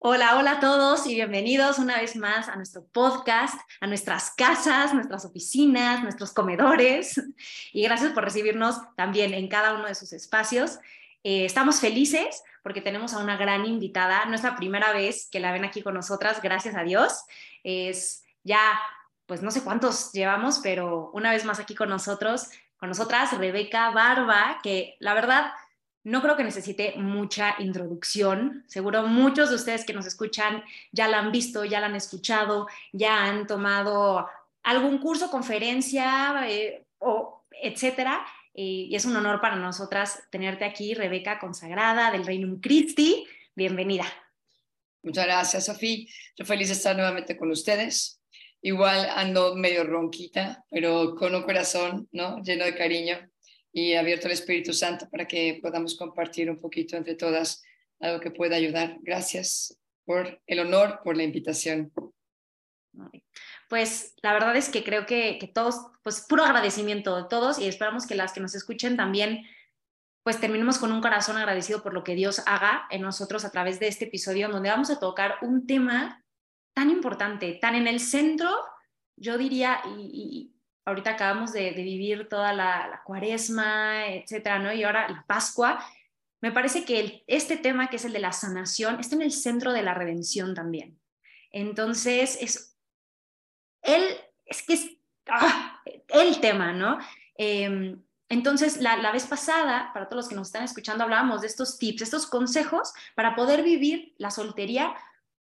Hola, hola a todos y bienvenidos una vez más a nuestro podcast, a nuestras casas, nuestras oficinas, nuestros comedores. Y gracias por recibirnos también en cada uno de sus espacios. Eh, estamos felices porque tenemos a una gran invitada. No es la primera vez que la ven aquí con nosotras, gracias a Dios. Es ya, pues no sé cuántos llevamos, pero una vez más aquí con nosotros, con nosotras, Rebeca Barba, que la verdad no creo que necesite mucha introducción. Seguro muchos de ustedes que nos escuchan ya la han visto, ya la han escuchado, ya han tomado algún curso, conferencia eh, o etcétera. y es un honor para nosotras tenerte aquí, Rebeca consagrada del Reino Christi. Bienvenida. Muchas gracias, Sofía. Yo feliz de estar nuevamente con ustedes. Igual ando medio ronquita, pero con un corazón ¿no? lleno de cariño y abierto al Espíritu Santo para que podamos compartir un poquito entre todas algo que pueda ayudar. Gracias por el honor, por la invitación. Pues la verdad es que creo que, que todos, pues puro agradecimiento de todos y esperamos que las que nos escuchen también, pues terminemos con un corazón agradecido por lo que Dios haga en nosotros a través de este episodio donde vamos a tocar un tema tan importante, tan en el centro, yo diría, y, ahorita acabamos de, vivir toda la, cuaresma, etcétera, ¿no? Y ahora la Pascua. Me parece que este tema, que es el de la sanación, está en el centro de la redención también. Entonces, es él, es que es ah, el tema, ¿no? Em, entonces, la, la, vez pasada, para todos los que nos están escuchando, hablábamos de estos tips, estos consejos para poder vivir la soltería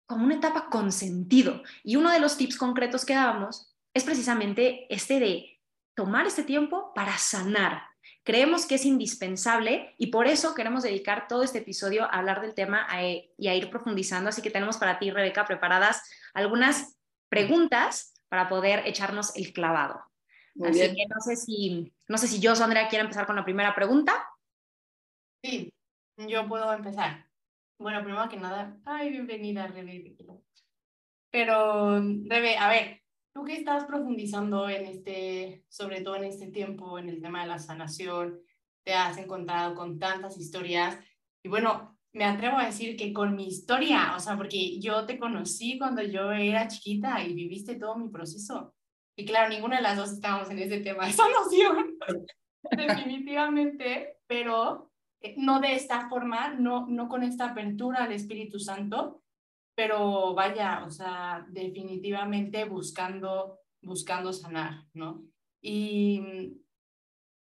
como una etapa con sentido. Y uno de los tips concretos que dábamos es precisamente este de tomar este tiempo para sanar. Creemos que es indispensable y por eso queremos dedicar todo este episodio a hablar del tema y a ir profundizando. Así que tenemos para ti, Rebeca, preparadas algunas preguntas para poder echarnos el clavado. Así que no sé si, no sé si yo, Sandra, quiere empezar con la primera pregunta. Sí, yo puedo empezar. Bueno, primero que nada, ay, bienvenida, Rebe. Pero, Rebe, a ver, Tú que estás profundizando en este, sobre todo en este tiempo, en el tema de la sanación, te has encontrado con tantas historias y bueno, me atrevo a decir que con mi historia, o sea, porque yo te conocí cuando yo era chiquita y viviste todo mi proceso. Y claro, ninguna de las dos estábamos en ese tema de sanación, definitivamente, pero eh, no de esta forma, no, no con esta apertura al Espíritu Santo, pero vaya, o sea, definitivamente buscando, buscando sanar, ¿no? Y mm,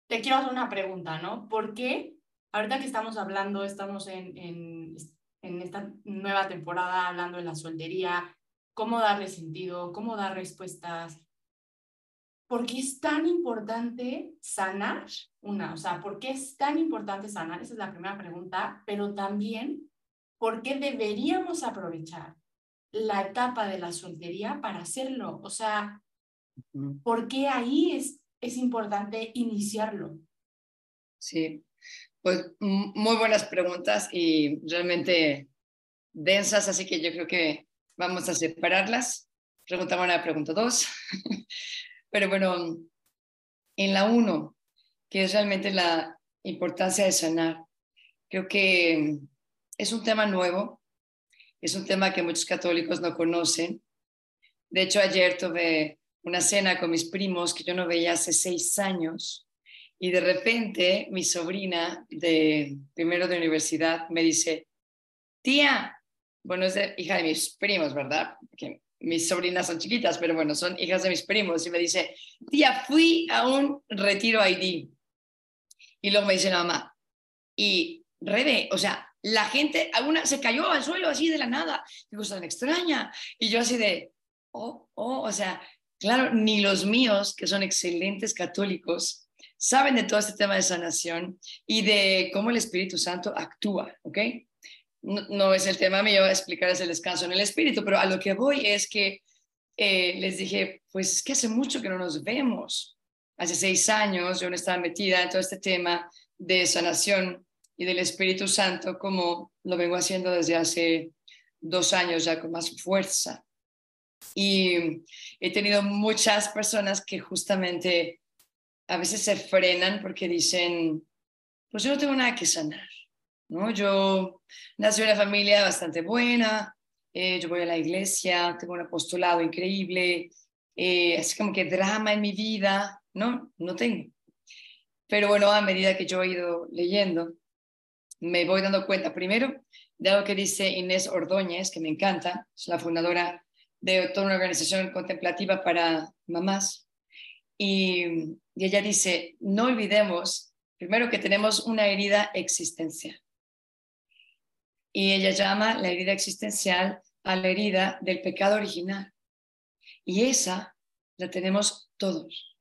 te quiero hacer una pregunta, ¿no? ¿Por qué, ahorita que estamos hablando, estamos en, en, en esta nueva temporada hablando de la soltería, cómo darle sentido, cómo dar respuestas, ¿por qué es tan importante sanar? Una, o sea, ¿por qué es tan importante sanar? Esa es la primera pregunta, pero también ¿por qué deberíamos aprovechar la etapa de la soltería para hacerlo? O sea, ¿por qué ahí es, es importante iniciarlo? Sí, pues muy buenas preguntas y realmente densas, así que yo creo que vamos a separarlas. Pregunta una, pregunta dos. Pero bueno, en la uno, que es realmente la importancia de sanar, creo que es un tema nuevo, es un tema que muchos católicos no conocen. De hecho, ayer tuve una cena con mis primos que yo no veía hace seis años y de repente mi sobrina de primero de universidad me dice, tía, bueno, es hija de mis primos, ¿verdad? Mis sobrinas son chiquitas, pero bueno, son hijas de mis primos y me dice, tía, fui a un retiro ID. Y luego me dice la mamá, y Rebe, o sea, la gente, alguna se cayó al suelo así de la nada, cosa tan extraña. Y yo así de, oh, oh, o sea, claro, ni los míos, que son excelentes católicos, saben de todo este tema de sanación y de cómo el Espíritu Santo actúa, ¿ok? No, es el tema mío explicarles el descanso en el Espíritu, pero a lo que voy es que eh, les dije, pues es que hace mucho que no nos vemos. Hace seis años yo no estaba metida en todo este tema de sanación y del Espíritu Santo como lo vengo haciendo desde hace dos años ya con más fuerza. Y he tenido muchas personas que justamente a veces se frenan porque dicen, pues yo no tengo nada que sanar, ¿no? Yo nací en una familia bastante buena, eh, yo voy a la iglesia, tengo un apostolado increíble, eh, así como que drama en mi vida, ¿no? No tengo. Pero bueno, a medida que yo he ido leyendo, me voy dando cuenta, primero, de algo que dice Inés Ordóñez, que me encanta, es la fundadora de toda una organización contemplativa para mamás. Y, ella dice, no olvidemos, primero, que tenemos una herida existencial. Y ella llama la herida existencial a la herida del pecado original. Y esa la tenemos todos.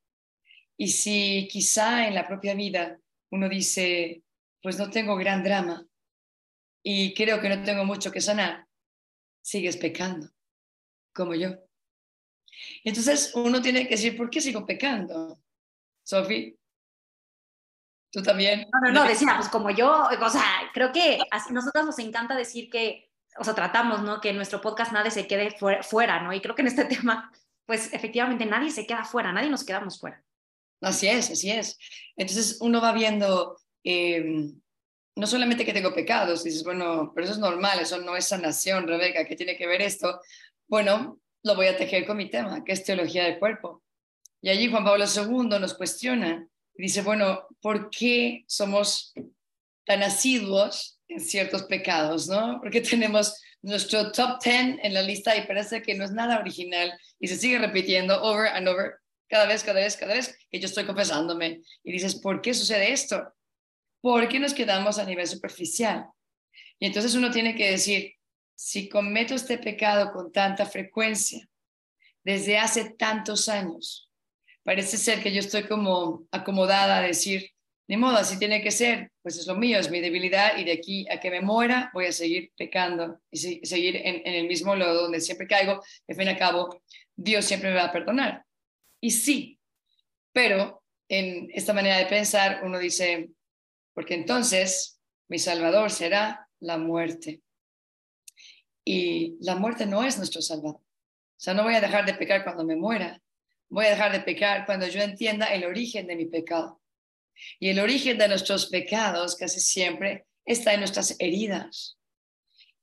Y si quizá en la propia vida uno dice, pues no tengo gran drama y creo que no tengo mucho que sanar, sigues pecando como yo. Entonces uno tiene que decir, ¿por qué sigo pecando? Sofi, tú también. No, no, no, decía, pues como yo, o sea, creo que a nosotros nos encanta decir que, o sea, tratamos, ¿no? Que en nuestro podcast nadie se quede fuera, ¿no? Y creo que en este tema, pues efectivamente nadie se queda fuera, nadie nos quedamos fuera. Así es, así es. Entonces uno va viendo, em, no solamente que tengo pecados, dices, bueno, pero eso es normal, eso no es sanación, Rebeca, ¿qué tiene que ver esto? Bueno, lo voy a tejer con mi tema, que es teología del cuerpo. Y allí Juan Pablo II nos cuestiona y dice, bueno, ¿por qué somos tan asiduos en ciertos pecados, no? Porque tenemos nuestro top 10 en la lista y parece que no es nada original y se sigue repitiendo over and over, cada vez, cada vez, cada vez que yo estoy confesándome. Y dices, ¿por qué sucede esto? ¿Por qué nos quedamos a nivel superficial? Y entonces uno tiene que decir, si cometo este pecado con tanta frecuencia, desde hace tantos años, parece ser que yo estoy como acomodada a decir, ni modo, así tiene que ser, pues es lo mío, es mi debilidad y de aquí a que me muera voy a seguir pecando y seguir en, el mismo lodo donde siempre caigo, al fin y al cabo, Dios siempre me va a perdonar. Y sí, pero en esta manera de pensar uno dice, porque entonces mi Salvador será la muerte. Y la muerte no es nuestro Salvador. O sea, no voy a dejar de pecar cuando me muera. Voy a dejar de pecar cuando yo entienda el origen de mi pecado. Y el origen de nuestros pecados casi siempre está en nuestras heridas.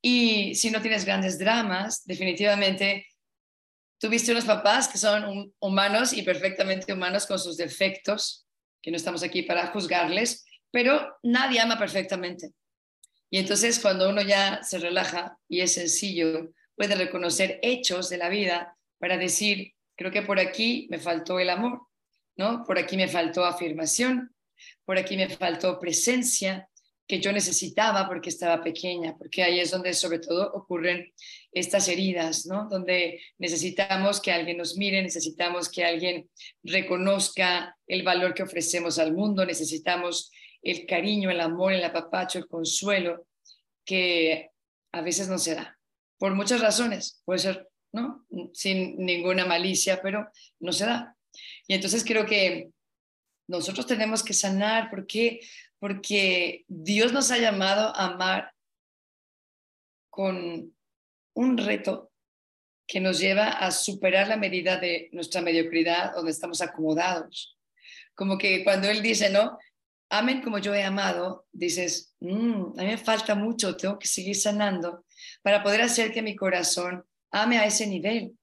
Y si no tienes grandes dramas, definitivamente tuviste unos papás que son humanos y perfectamente humanos con sus defectos, que no estamos aquí para juzgarles, pero nadie ama perfectamente. Y entonces cuando uno ya se relaja y es sencillo, puede reconocer hechos de la vida para decir, creo que por aquí me faltó el amor, ¿no? Por aquí me faltó afirmación, por aquí me faltó presencia que yo necesitaba porque estaba pequeña, porque ahí es donde sobre todo ocurren estas heridas, ¿no? Donde necesitamos que alguien nos mire, necesitamos que alguien reconozca el valor que ofrecemos al mundo, necesitamos el cariño, el amor, el apapacho, el consuelo, que a veces no se da, por muchas razones, puede ser, ¿no? Sin ninguna malicia, pero no se da. Y entonces creo que nosotros tenemos que sanar, ¿por qué? Porque Dios nos ha llamado a amar con un reto que nos lleva a superar la medida de nuestra mediocridad donde estamos acomodados. Como que cuando Él dice, ¿no? Amen como yo he amado, dices, mm, a mí me falta mucho, tengo que seguir sanando para poder hacer que mi corazón ame a ese nivel.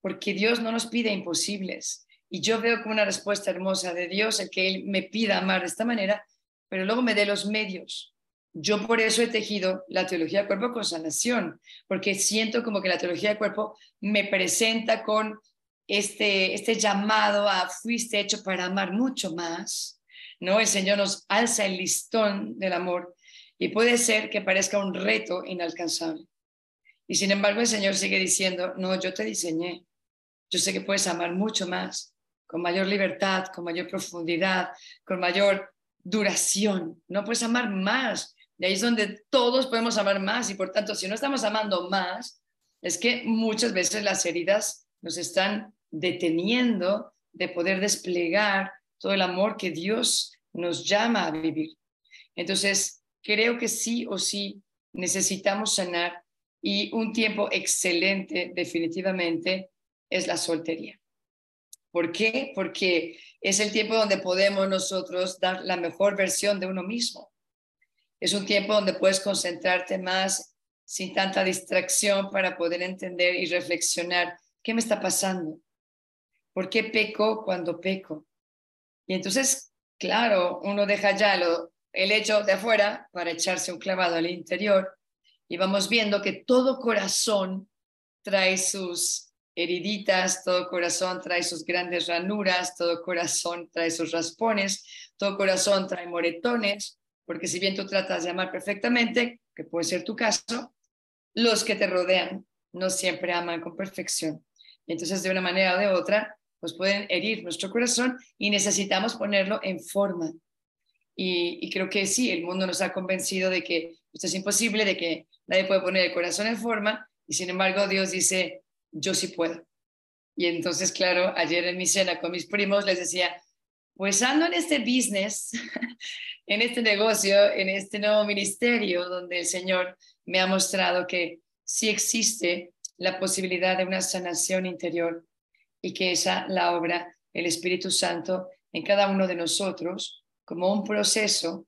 Porque Dios no nos pide imposibles. Y yo veo como una respuesta hermosa de Dios el que Él me pida amar de esta manera, pero luego me dé los medios. Yo por eso he tejido la teología del cuerpo con sanación, porque siento como que la teología del cuerpo me presenta con este, este llamado a fuiste hecho para amar mucho más ¿no? El Señor nos alza el listón del amor y puede ser que parezca un reto inalcanzable. Y sin embargo el Señor sigue diciendo, no, yo te diseñé, yo sé que puedes amar mucho más con mayor libertad, con mayor profundidad, con mayor duración. No puedes amar más. Y ahí es donde todos podemos amar más. Y por tanto, si no estamos amando más, es que muchas veces las heridas nos están deteniendo de poder desplegar todo el amor que Dios nos llama a vivir. Entonces, creo que sí o sí necesitamos sanar y un tiempo excelente definitivamente es la soltería. ¿Por qué? Porque es el tiempo donde podemos nosotros dar la mejor versión de uno mismo. Es un tiempo donde puedes concentrarte más sin tanta distracción para poder entender y reflexionar qué me está pasando, por qué peco cuando peco. Y entonces, claro, uno deja ya lo, el hecho de afuera para echarse un clavado al interior y vamos viendo que todo corazón trae sus heriditas, todo corazón trae sus grandes ranuras, todo corazón trae sus raspones, todo corazón trae moretones, porque si bien tú tratas de amar perfectamente, que puede ser tu caso, los que te rodean no siempre aman con perfección. Entonces, de una manera o de otra, pues pueden herir nuestro corazón y necesitamos ponerlo en forma. Y, creo que sí, el mundo nos ha convencido de que esto es imposible, de que nadie puede poner el corazón en forma, y sin embargo Dios dice, yo sí puedo. Y entonces, claro, ayer en mi cena con mis primos les decía, pues ando en este business, en este negocio, en este nuevo ministerio donde el Señor me ha mostrado que sí existe la posibilidad de una sanación interior y que esa la obra el Espíritu Santo en cada uno de nosotros como un proceso,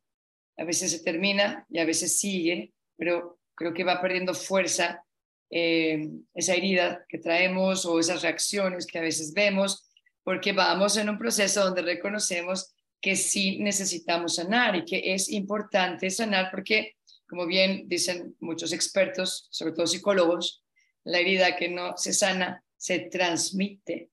a veces se termina y a veces sigue, pero creo que va perdiendo fuerza eh, esa herida que traemos o esas reacciones que a veces vemos, porque vamos en un proceso donde reconocemos que sí necesitamos sanar y que es importante sanar porque, como bien dicen muchos expertos, sobre todo psicólogos, la herida que no se sana se transmite.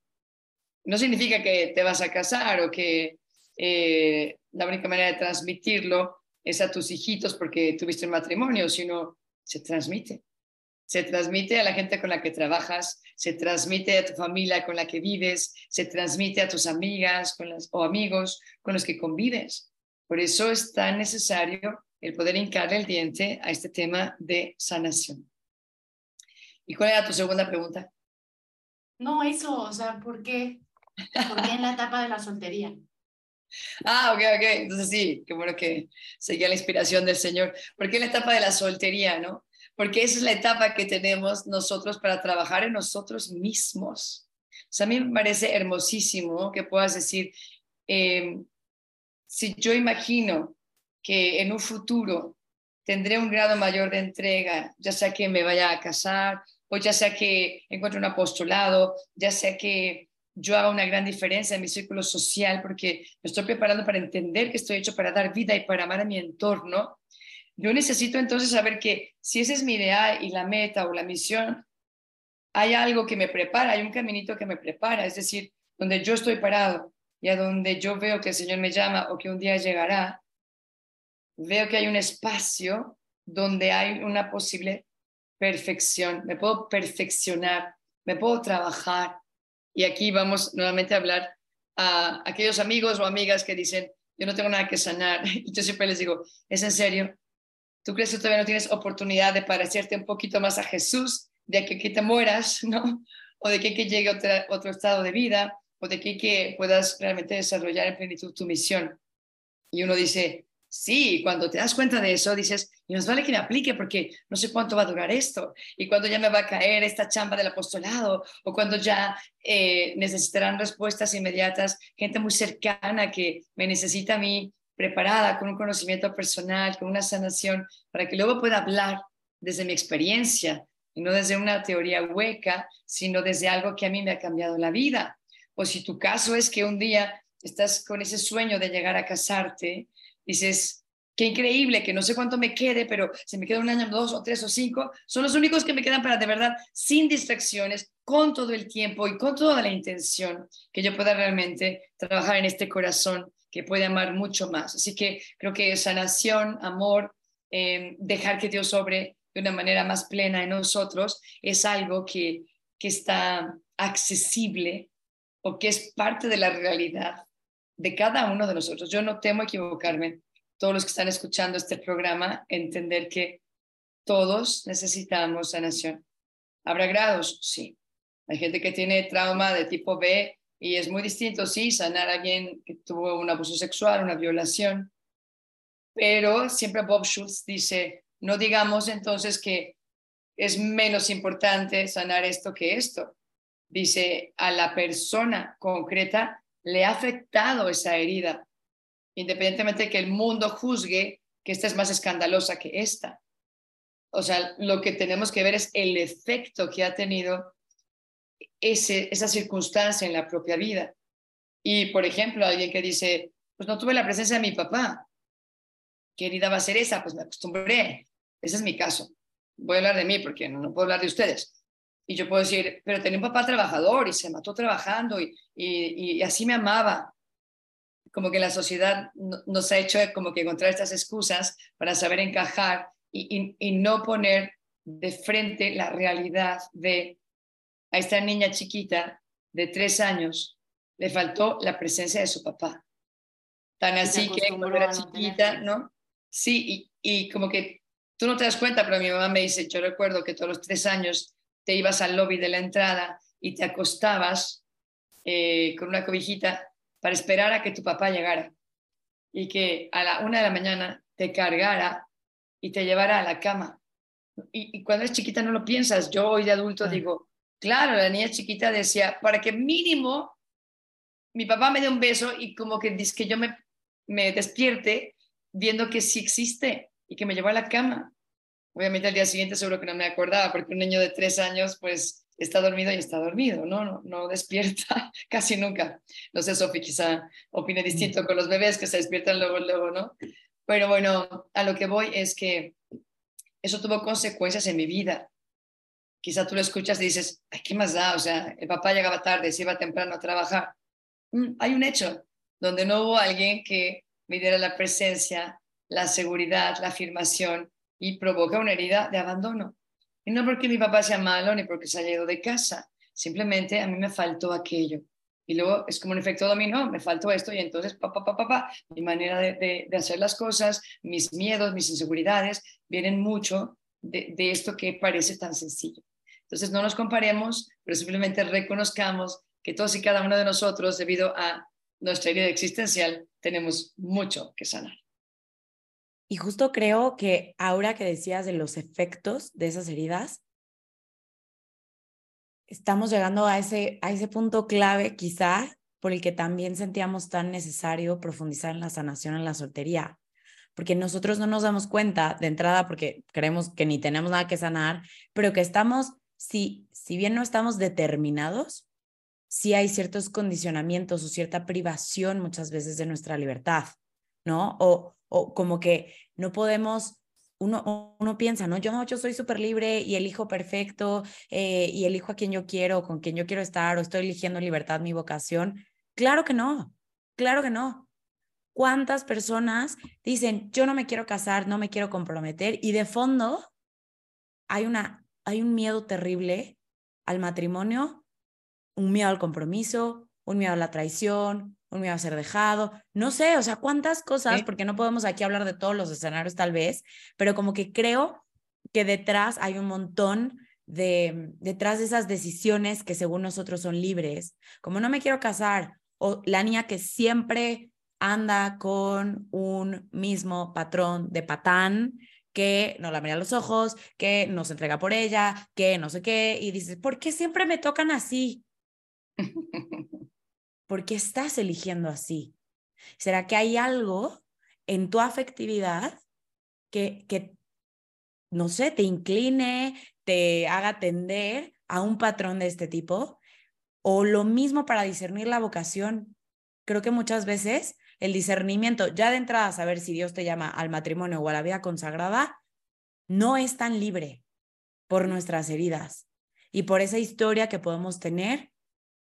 No significa que te vas a casar o que eh, la única manera de transmitirlo es a tus hijitos porque tuviste un matrimonio, sino se transmite. Se transmite a la gente con la que trabajas, se transmite a tu familia con la que vives, se transmite a tus amigas con las, o amigos con los que convives. Por eso es tan necesario el poder hincarle el diente a este tema de sanación. ¿Y cuál era tu segunda pregunta? No, eso, o sea, ¿por qué? ¿Por qué en la etapa de la soltería? Ah, ok, ok. Entonces sí, qué bueno que seguía la inspiración del Señor. Porque es la etapa de la soltería, ¿no? Porque esa es la etapa que tenemos nosotros para trabajar en nosotros mismos. O sea, a mí me parece hermosísimo que puedas decir, em, si yo imagino que en un futuro tendré un grado mayor de entrega, ya sea que me vaya a casar, o ya sea que encuentre un apostolado, ya sea que yo haga una gran diferencia en mi círculo social porque me estoy preparando para entender que estoy hecho para dar vida y para amar a mi entorno, yo necesito entonces saber que si ese es mi ideal y la meta o la misión, hay algo que me prepara, hay un caminito que me prepara, es decir, donde yo estoy parado y a donde yo veo que el Señor me llama o que un día llegará, veo que hay un espacio donde hay una posible perfección, me puedo perfeccionar, me puedo trabajar, y aquí vamos nuevamente a hablar a aquellos amigos o amigas que dicen, yo no tengo nada que sanar. Y yo siempre les digo, ¿es en serio? ¿Tú crees que todavía no tienes oportunidad de parecerte un poquito más a Jesús, de que, que te mueras, ¿no? O de que, que llegue otra, otro estado de vida, o de que, que puedas realmente desarrollar en plenitud tu misión. Y uno dice, Sí, cuando te das cuenta de eso, dices, y nos vale que me aplique porque no sé cuánto va a durar esto, y cuando ya me va a caer esta chamba del apostolado, o cuando ya eh, necesitarán respuestas inmediatas, gente muy cercana que me necesita a mí preparada, con un conocimiento personal, con una sanación, para que luego pueda hablar desde mi experiencia, y no desde una teoría hueca, sino desde algo que a mí me ha cambiado la vida. O si tu caso es que un día estás con ese sueño de llegar a casarte, dices, qué increíble, que no sé cuánto me quede, pero si me queda un año, dos o tres o cinco, son los únicos que me quedan para de verdad, sin distracciones, con todo el tiempo y con toda la intención, que yo pueda realmente trabajar en este corazón que puede amar mucho más. Así que creo que sanación, amor, eh, dejar que Dios sobre de una manera más plena en nosotros es algo que, que está accesible o que es parte de la realidad de cada uno de nosotros. Yo no temo equivocarme. Todos los que están escuchando este programa, entender que todos necesitamos sanación. ¿Habrá grados? Sí. Hay gente que tiene trauma de tipo B y es muy distinto, sí, sanar a alguien que tuvo un abuso sexual, una violación. Pero siempre Bob Schultz dice, no digamos entonces que es menos importante sanar esto que esto. Dice, a la persona concreta le ha afectado esa herida, independientemente de que el mundo juzgue que esta es más escandalosa que esta. O sea, lo que tenemos que ver es el efecto que ha tenido ese, esa circunstancia en la propia vida. Y, por ejemplo, alguien que dice, pues no tuve la presencia de mi papá. ¿Qué herida va a ser esa? Pues me acostumbré. Ese es mi caso. Voy a hablar de mí porque no, no puedo hablar de ustedes. Y yo puedo decir, pero tenía un papá trabajador y se mató trabajando y, y, así me amaba. Como que la sociedad nos ha hecho como que encontrar estas excusas para saber encajar y, y, no poner de frente la realidad de a esta niña chiquita de tres años le faltó la presencia de su papá. Tan así que cuando era chiquita, ¿no? Sí, y, y como que tú no te das cuenta, pero mi mamá me dice, yo recuerdo que todos los tres años te ibas al lobby de la entrada y te acostabas eh, con una cobijita para esperar a que tu papá llegara y que a la una de la mañana te cargara y te llevara a la cama. Y, cuando eres chiquita no lo piensas. Yo hoy de adulto digo, claro, la niña chiquita decía, para que mínimo mi papá me dé un beso y como que, que yo me, me despierte viendo que sí existe y que me llevó a la cama. Obviamente al día siguiente seguro que no me acordaba, porque un niño de tres años pues está dormido y está dormido, ¿no? No, no despierta casi nunca. No sé, Sofi quizá opine distinto con los bebés que se despiertan luego, luego, ¿no? Pero bueno, a lo que voy es que eso tuvo consecuencias en mi vida. Quizá tú lo escuchas y dices, Ay, ¿qué más da? O sea, el papá llegaba tarde, se iba temprano a trabajar. Mm, hay un hecho donde no hubo alguien que me diera la presencia, la seguridad, la afirmación y provoca una herida de abandono. Y no porque mi papá sea malo ni porque se haya ido de casa, simplemente a mí me faltó aquello. Y luego es como un efecto dominó, me faltó esto y entonces, papá, papá, papá, mi manera de, de, hacer las cosas, mis miedos, mis inseguridades, vienen mucho de, de esto que parece tan sencillo. Entonces no nos comparemos, pero simplemente reconozcamos que todos y cada uno de nosotros, debido a nuestra herida existencial, tenemos mucho que sanar. Y justo creo que ahora que decías de los efectos de esas heridas, estamos llegando a ese, a ese punto clave quizá por el que también sentíamos tan necesario profundizar en la sanación en la soltería, porque nosotros no nos damos cuenta de entrada porque creemos que ni tenemos nada que sanar, pero que estamos, si, si bien no estamos determinados, sí hay ciertos condicionamientos o cierta privación muchas veces de nuestra libertad, ¿no? O, o como que no podemos uno, uno, piensa, ¿no? Yo yo soy súper libre y elijo perfecto eh, y elijo a quien yo quiero, con quien yo quiero estar, o estoy eligiendo libertad, mi vocación. Claro que no, claro que no. ¿Cuántas personas dicen, yo no me quiero casar, no me quiero comprometer? Y de fondo hay, una, hay un miedo terrible al matrimonio, un miedo al compromiso, un miedo a la traición, un miedo a ser dejado, no sé, o sea, cuántas cosas, porque no podemos aquí hablar de todos los escenarios tal vez, pero como que creo que detrás hay un montón de, detrás de esas decisiones que según nosotros son libres, como no me quiero casar, o la niña que siempre anda con un mismo patrón de patán, que no la mira a los ojos, que no se entrega por ella, que no sé qué, y dices, ¿por qué siempre me tocan así? ¿Por qué estás eligiendo así? ¿Será que hay algo en tu afectividad que, que, no sé, te incline, te haga tender a un patrón de este tipo? O lo mismo para discernir la vocación. Creo que muchas veces el discernimiento, ya de entrada saber si Dios te llama al matrimonio o a la vida consagrada, no es tan libre por nuestras heridas y por esa historia que podemos tener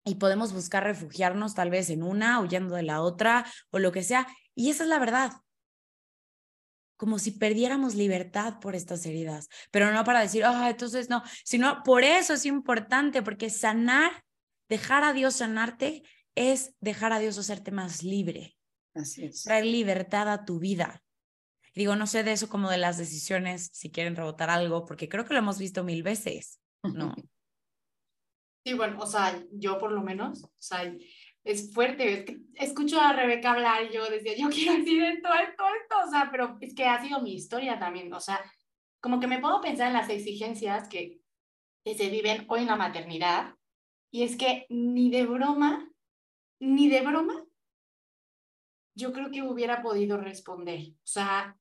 y podemos buscar refugiarnos tal vez en una, huyendo de la otra o lo que sea. Y esa es la verdad. Como si perdiéramos libertad por estas heridas, pero no para decir, ah, entonces no, sino por eso es importante, porque sanar dejar a Dios sanarte es dejar a Dios hacerte más libre. Así es. Traer libertad a tu vida. Digo, no sé de eso como de las decisiones, si quieren rebotar algo, porque creo que lo hemos visto mil veces, ¿no? Sí, bueno, o sea, yo por lo menos, o sea, es fuerte. Es que escucho a Rebeca hablar y yo decía, yo quiero decir esto, esto, esto, o sea, pero es que ha sido mi historia también, o sea, como que me puedo pensar en las exigencias que, que se viven hoy en la maternidad y es que ni de broma, ni de broma, yo creo que hubiera podido responder. O sea,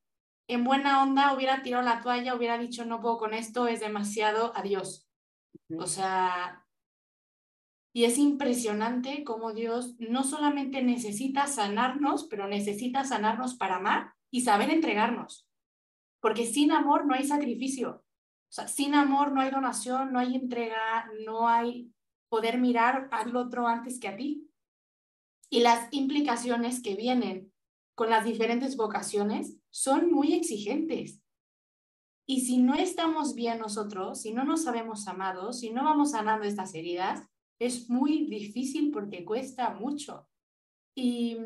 en buena onda hubiera tirado la toalla, hubiera dicho, no puedo con esto, es demasiado, adiós. O sea, y es impresionante cómo Dios no solamente necesita sanarnos, pero necesita sanarnos para amar y saber entregarnos. Porque sin amor no hay sacrificio. O sea, sin amor no hay donación, no hay entrega, no hay poder mirar al otro antes que a ti. Y las implicaciones que vienen con las diferentes vocaciones son muy exigentes. Y si no estamos bien nosotros, si no nos sabemos amados, si no vamos sanando estas heridas, es muy difícil porque cuesta mucho. Y,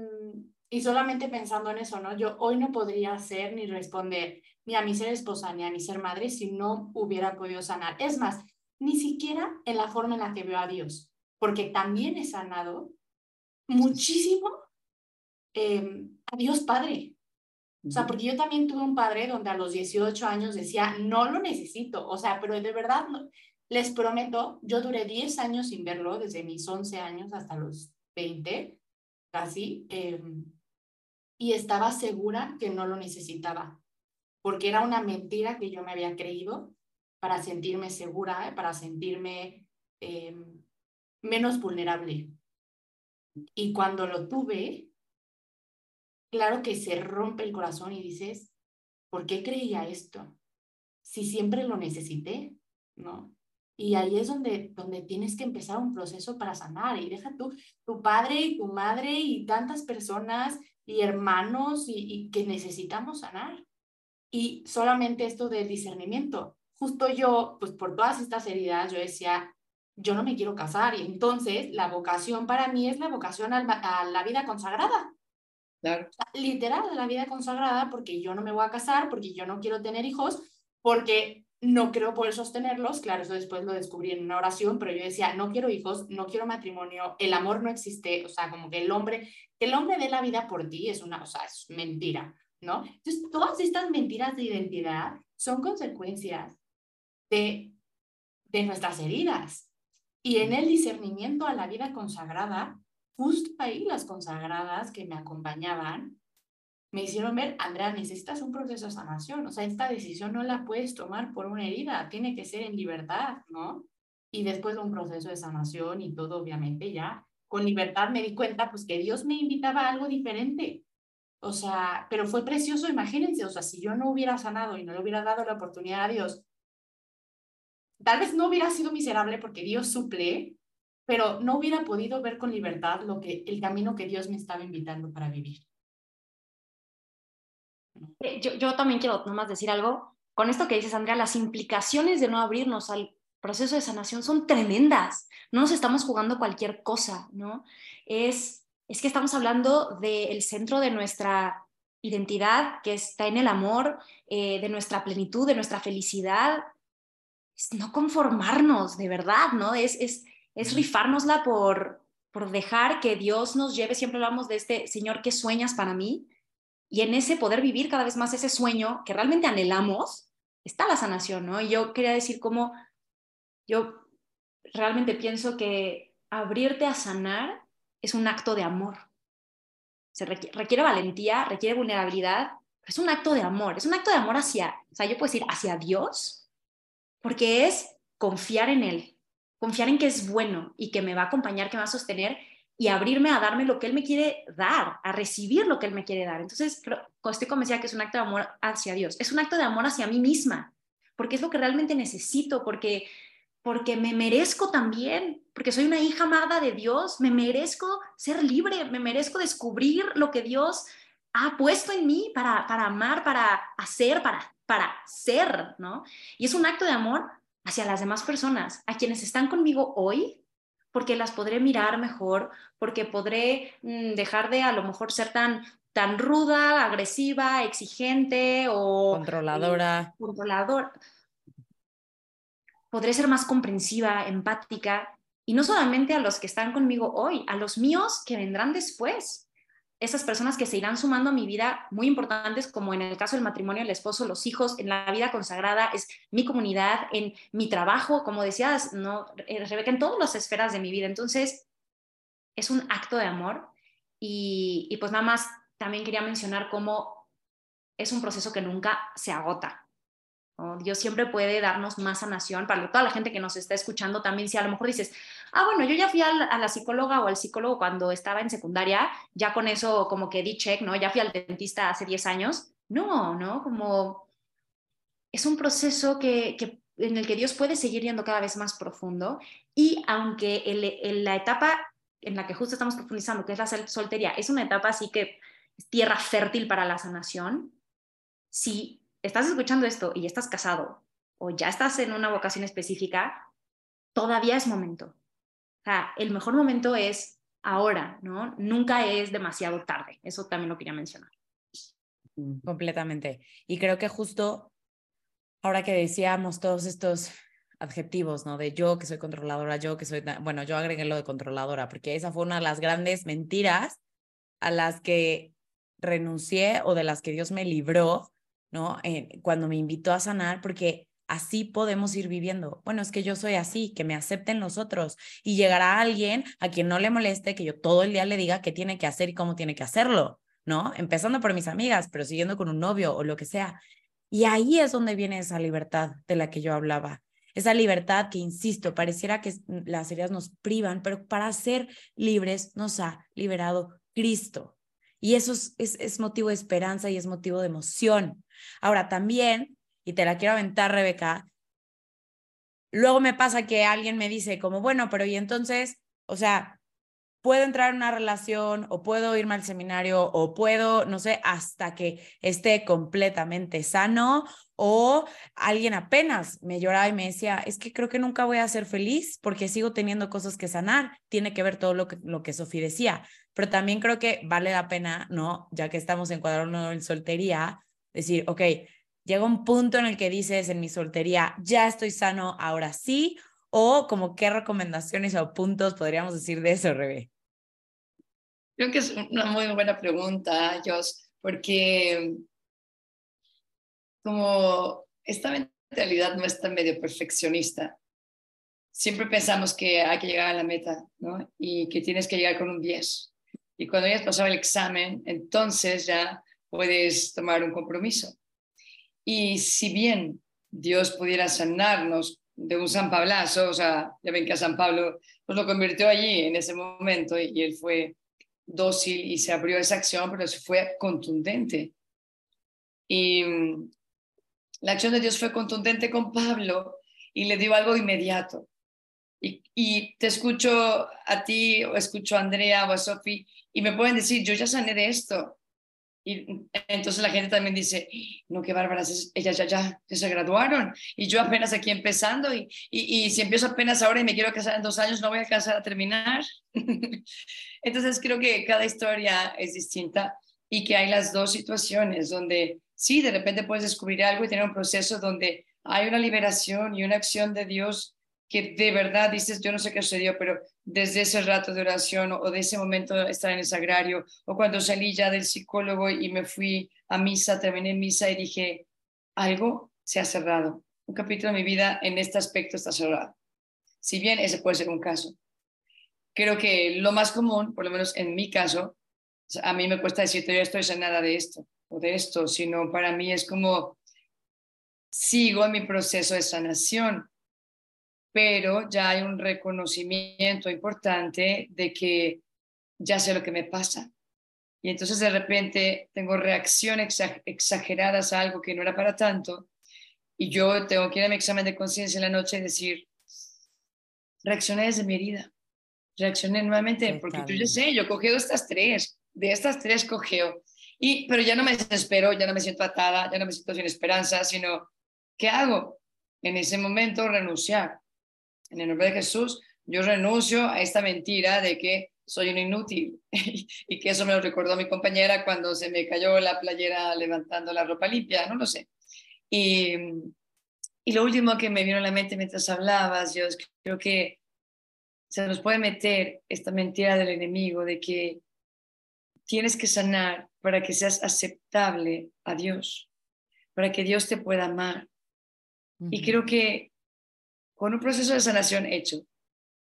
y solamente pensando en eso, ¿no? Yo hoy no podría ser ni responder ni a mi ser esposa ni a mi ser madre si no hubiera podido sanar. Es más, ni siquiera en la forma en la que veo a Dios, porque también he sanado muchísimo eh, a Dios Padre. O sea, porque yo también tuve un padre donde a los 18 años decía, no lo necesito. O sea, pero de verdad, les prometo, yo duré 10 años sin verlo, desde mis 11 años hasta los 20, casi, eh, y estaba segura que no lo necesitaba, porque era una mentira que yo me había creído para sentirme segura, para sentirme eh, menos vulnerable. Y cuando lo tuve, claro que se rompe el corazón y dices, ¿por qué creía esto? Si siempre lo necesité, ¿no? Y ahí es donde, donde tienes que empezar un proceso para sanar. Y deja tú, tu padre y tu madre y tantas personas y hermanos y, y que necesitamos sanar. Y solamente esto del discernimiento. Justo yo, pues por todas estas heridas, yo decía, yo no me quiero casar. Y entonces la vocación para mí es la vocación a la vida consagrada. Claro. Literal, a la vida consagrada, porque yo no me voy a casar, porque yo no quiero tener hijos, porque no creo poder sostenerlos. Claro, eso después lo descubrí en una oración, pero yo decía, no quiero hijos, no quiero matrimonio, el amor no existe, o sea, como que el hombre, el hombre dé la vida por ti es una, o sea, es mentira, ¿no? Entonces, todas estas mentiras de identidad son consecuencias de, de nuestras heridas. Y en el discernimiento a la vida consagrada, justo ahí las consagradas que me acompañaban me hicieron ver, Andrea, necesitas un proceso de sanación, o sea, esta decisión no la puedes tomar por una herida, tiene que ser en libertad, ¿no? Y después de un proceso de sanación y todo, obviamente, ya con libertad me di cuenta, pues que Dios me invitaba a algo diferente. O sea, pero fue precioso, imagínense, o sea, si yo no hubiera sanado y no le hubiera dado la oportunidad a Dios, tal vez no hubiera sido miserable porque Dios suple, pero no hubiera podido ver con libertad lo que el camino que Dios me estaba invitando para vivir. Eh, yo, yo también quiero nomás decir algo. Con esto que dices, Andrea, las implicaciones de no abrirnos al proceso de sanación son tremendas. No nos estamos jugando cualquier cosa, ¿no? Es, es que estamos hablando del centro de nuestra identidad, que está en el amor, eh, de nuestra plenitud, de nuestra felicidad. Es no conformarnos, de verdad, ¿no? Es, es, es rifárnosla por, por dejar que Dios nos lleve. Siempre hablamos de este Señor, ¿qué sueñas para mí? Y en ese poder vivir cada vez más ese sueño que realmente anhelamos, está la sanación, ¿no? Y yo quería decir cómo yo realmente pienso que abrirte a sanar es un acto de amor. Se requiere, valentía, requiere vulnerabilidad, pero es un acto de amor, es un acto de amor hacia, o sea, yo puedo decir hacia Dios, porque es confiar en Él, confiar en que es bueno y que me va a acompañar, que me va a sostener y abrirme a darme lo que Él me quiere dar, a recibir lo que Él me quiere dar. Entonces, estoy convencida que es un acto de amor hacia Dios, es un acto de amor hacia mí misma, porque es lo que realmente necesito, porque, porque me merezco también, porque soy una hija amada de Dios, me merezco ser libre, me merezco descubrir lo que Dios ha puesto en mí para, para amar, para hacer, para, para ser, ¿no? Y es un acto de amor hacia las demás personas, a quienes están conmigo hoy, porque las podré mirar mejor, porque podré mm, dejar de a lo mejor ser tan tan ruda, agresiva, exigente o controladora. Eh, controlador. Podré ser más comprensiva, empática, y no solamente a los que están conmigo hoy, a los míos que vendrán después. Esas personas que se irán sumando a mi vida, muy importantes, como en el caso del matrimonio, el esposo, los hijos, en la vida consagrada, es mi comunidad, en mi trabajo, como decías, ¿no? Eh, Rebeca, en todas las esferas de mi vida. Entonces, es un acto de amor y, y pues nada más también quería mencionar cómo es un proceso que nunca se agota. Dios siempre puede darnos más sanación para toda la gente que nos está escuchando también. Si a lo mejor dices, ah, bueno, yo ya fui a la, psicóloga o al psicólogo cuando estaba en secundaria, ya con eso como que di check, ¿no? Ya fui al dentista hace 10 años. No, ¿no? Como es un proceso que, en el que Dios puede seguir yendo cada vez más profundo y aunque en la etapa en la que justo estamos profundizando, que es la soltería, es una etapa así que tierra fértil para la sanación, si estás escuchando esto y estás casado o ya estás en una vocación específica, todavía es momento. O sea, el mejor momento es ahora, ¿no? Nunca es demasiado tarde. Eso también lo quería mencionar. Completamente. Y creo que justo ahora que decíamos todos estos adjetivos, ¿no? De yo que soy controladora, yo que soy, bueno, yo agregué lo de controladora, porque esa fue una de las grandes mentiras a las que renuncié o de las que Dios me libró, ¿no? Eh, cuando me invitó a sanar, porque así podemos ir viviendo. Bueno, es que yo soy así, que me acepten los otros y llegará alguien a quien no le moleste que yo todo el día le diga qué tiene que hacer y cómo tiene que hacerlo, ¿no? Empezando por mis amigas, pero siguiendo con un novio o lo que sea. Y ahí es donde viene esa libertad de la que yo hablaba. Esa libertad que, insisto, pareciera que las heridas nos privan, pero para ser libres nos ha liberado Cristo. Y eso es, motivo de esperanza y es motivo de emoción. Ahora también, y te la quiero aventar, Rebeca, luego me pasa que alguien me dice como, bueno, pero y entonces, o sea, puedo entrar en una relación o puedo irme al seminario o puedo, no sé, hasta que esté completamente sano o alguien apenas me lloraba y me decía, es que creo que nunca voy a ser feliz porque sigo teniendo cosas que sanar. Tiene que ver todo lo que, lo que Sofía decía pero también creo que vale la pena, ¿no? Ya que estamos encuadrando en soltería, decir, ok, llega un punto en el que dices en mi soltería, ya estoy sano, ahora sí, o como qué recomendaciones o puntos podríamos decir de eso, Rebe. Creo que es una muy buena pregunta, Jos, porque como esta mentalidad no está medio perfeccionista, siempre pensamos que hay que llegar a la meta, ¿no? Y que tienes que llegar con un 10 y cuando hayas pasado el examen, entonces ya puedes tomar un compromiso. Y si bien Dios pudiera sanarnos de un San Pablazo, o sea, ya ven que a San Pablo pues lo convirtió allí en ese momento y, él fue dócil y se abrió esa acción, pero eso fue contundente. Y mm, la acción de Dios fue contundente con Pablo y le dio algo inmediato. Y, y, te escucho a ti o escucho a Andrea o a Sofi y me pueden decir, yo ya sané de esto. Y entonces la gente también dice, no, qué bárbaras, ellas ya, ya, ya se graduaron y yo apenas aquí empezando y, y, y, si empiezo apenas ahora y me quiero casar en dos años, no voy a alcanzar a terminar. entonces creo que cada historia es distinta y que hay las dos situaciones donde sí, de repente puedes descubrir algo y tener un proceso donde hay una liberación y una acción de Dios que de verdad dices, yo no sé qué sucedió, pero desde ese rato de oración o de ese momento de estar en el sagrario, o cuando salí ya del psicólogo y me fui a misa, terminé en misa y dije, algo se ha cerrado. Un capítulo de mi vida en este aspecto está cerrado. Si bien ese puede ser un caso. Creo que lo más común, por lo menos en mi caso, a mí me cuesta decir, yo estoy sanada de esto o de esto, sino para mí es como sigo en mi proceso de sanación pero ya hay un reconocimiento importante de que ya sé lo que me pasa. Y entonces de repente tengo reacciones exageradas a algo que no era para tanto y yo tengo que ir a mi examen de conciencia en la noche y decir, reaccioné desde mi herida, reaccioné nuevamente, porque yo ya sé, yo cogeo estas tres, de estas tres cogeo, y, pero ya no me desespero, ya no me siento atada, ya no me siento sin esperanza, sino, ¿qué hago? En ese momento renunciar, en el nombre de Jesús, yo renuncio a esta mentira de que soy un inútil y que eso me lo recordó mi compañera cuando se me cayó la playera levantando la ropa limpia, no lo sé. Y, y lo último que me vino a la mente mientras hablabas, yo creo que se nos puede meter esta mentira del enemigo de que tienes que sanar para que seas aceptable a Dios, para que Dios te pueda amar. Y creo que con un proceso de sanación hecho,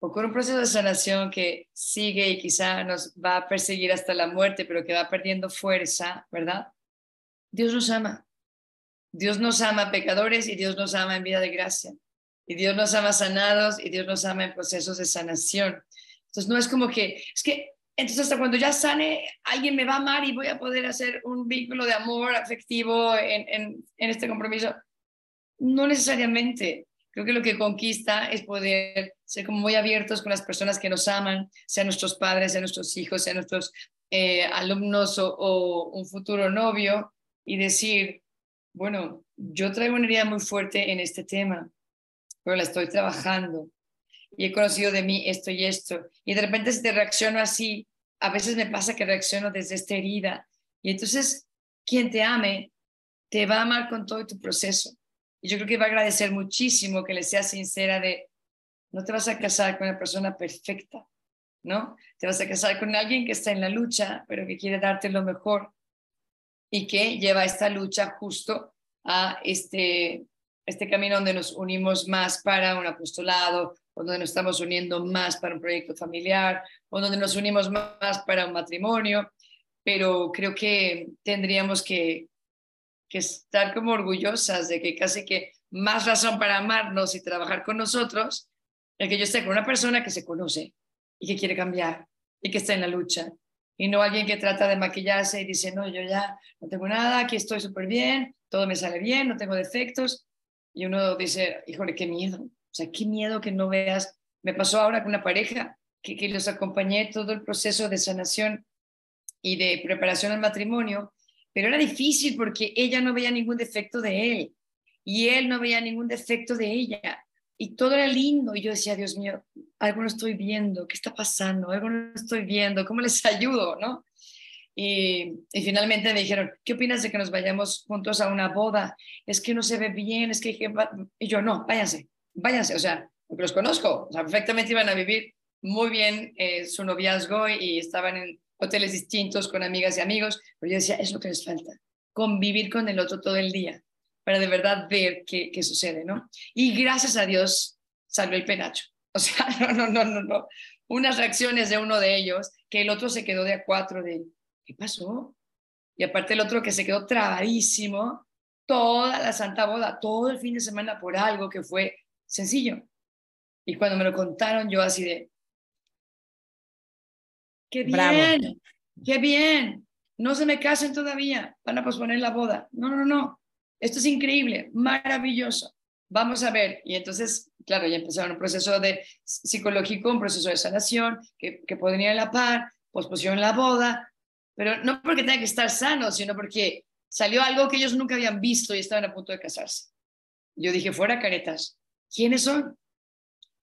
o con un proceso de sanación que sigue y quizá nos va a perseguir hasta la muerte, pero que va perdiendo fuerza, ¿verdad? Dios nos ama. Dios nos ama pecadores y Dios nos ama en vida de gracia. Y Dios nos ama sanados y Dios nos ama en procesos de sanación. Entonces no es como que, es que, entonces hasta cuando ya sane, alguien me va a amar y voy a poder hacer un vínculo de amor afectivo en, en, en este compromiso. No necesariamente. Creo que lo que conquista es poder ser como muy abiertos con las personas que nos aman, sean nuestros padres, sean nuestros hijos, sean nuestros eh, alumnos o, un futuro novio, y decir, bueno, yo traigo una herida muy fuerte en este tema, pero la estoy trabajando y he conocido de mí esto y esto. Y de repente si te reacciono así, a veces me pasa que reacciono desde esta herida. Y entonces, quien te ame, te va a amar con todo tu proceso. Y yo creo que va a agradecer muchísimo que le seas sincera de, no te vas a casar con una persona perfecta, ¿no? Te vas a casar con alguien que está en la lucha, pero que quiere darte lo mejor y que lleva esta lucha justo a este, este camino donde nos unimos más para un apostolado, o donde nos estamos uniendo más para un proyecto familiar, o donde nos unimos más para un matrimonio, pero creo que tendríamos que, que estar como orgullosas de que casi que más razón para amarnos y trabajar con nosotros el que yo esté con una persona que se conoce y que quiere cambiar y que está en la lucha y no alguien que trata de maquillarse y dice, no, yo ya no tengo nada, aquí estoy súper bien, todo me sale bien, no tengo defectos. Y uno dice, híjole, qué miedo, o sea, qué miedo que no veas. Me pasó ahora con una pareja que, que los acompañé todo el proceso de sanación y de preparación al matrimonio pero era difícil porque ella no veía ningún defecto de él y él no veía ningún defecto de ella. Y todo era lindo y yo decía, Dios mío, algo no estoy viendo, ¿qué está pasando? Algo no estoy viendo, ¿cómo les ayudo? ¿no? Y, y, finalmente me dijeron, ¿qué opinas de que nos vayamos juntos a una boda? Es que no se ve bien, es que... Y yo, no, váyanse, váyanse, o sea, porque los conozco, o sea, perfectamente iban a vivir muy bien eh, su noviazgo y estaban en hoteles distintos con amigas y amigos, pero yo decía, es lo que les falta, convivir con el otro todo el día, para de verdad ver qué, sucede, ¿no? Y gracias a Dios salió el penacho. O sea, no, no, no, no, no. Unas reacciones de uno de ellos, que el otro se quedó de a cuatro de, ¿qué pasó? Y aparte el otro que se quedó trabadísimo toda la santa boda, todo el fin de semana por algo que fue sencillo. Y cuando me lo contaron, yo así de, Qué bien, qué bien. No se me casen todavía, van a posponer la boda. No, no, no. Esto es increíble, maravilloso. Vamos a ver. Y entonces, claro, ya empezaron un proceso de psicológico, un proceso de sanación que, que podría a la par, pospusieron la boda, pero no porque tenga que estar sano, sino porque salió algo que ellos nunca habían visto y estaban a punto de casarse. Yo dije, fuera caretas, ¿quiénes son?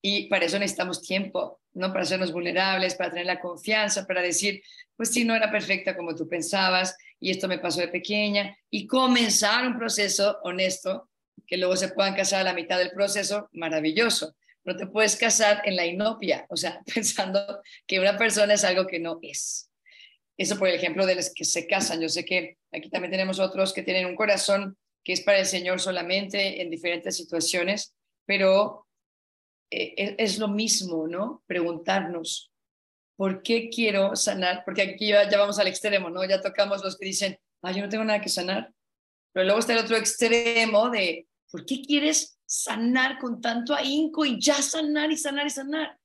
Y para eso necesitamos tiempo, ¿no? Para hacernos vulnerables, para tener la confianza, para decir, pues sí, no era perfecta como tú pensabas y esto me pasó de pequeña y comenzar un proceso honesto, que luego se puedan casar a la mitad del proceso, maravilloso. No te puedes casar en la inopia, o sea, pensando que una persona es algo que no es. Eso por ejemplo de los que se casan. Yo sé que aquí también tenemos otros que tienen un corazón que es para el Señor solamente en diferentes situaciones, pero eh, es, lo mismo, ¿no? Preguntarnos, ¿por qué quiero sanar? Porque aquí ya, vamos al extremo, ¿no? Ya tocamos los que dicen, ah, yo no tengo nada que sanar. Pero luego está el otro extremo de, ¿por qué quieres sanar con tanto ahínco y ya sanar y sanar y sanar?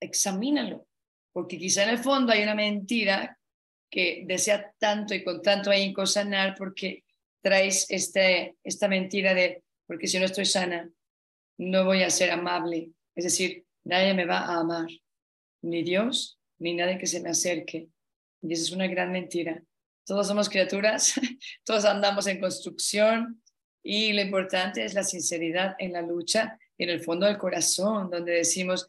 Examínalo, porque quizá en el fondo hay una mentira que desea tanto y con tanto ahínco sanar porque traes este, esta mentira de, porque si no estoy sana, no voy a ser amable. Es decir, nadie me va a amar, ni Dios, ni nadie que se me acerque. Y eso es una gran mentira. Todos somos criaturas, todos andamos en construcción y lo importante es la sinceridad en la lucha, en el fondo del corazón, donde decimos,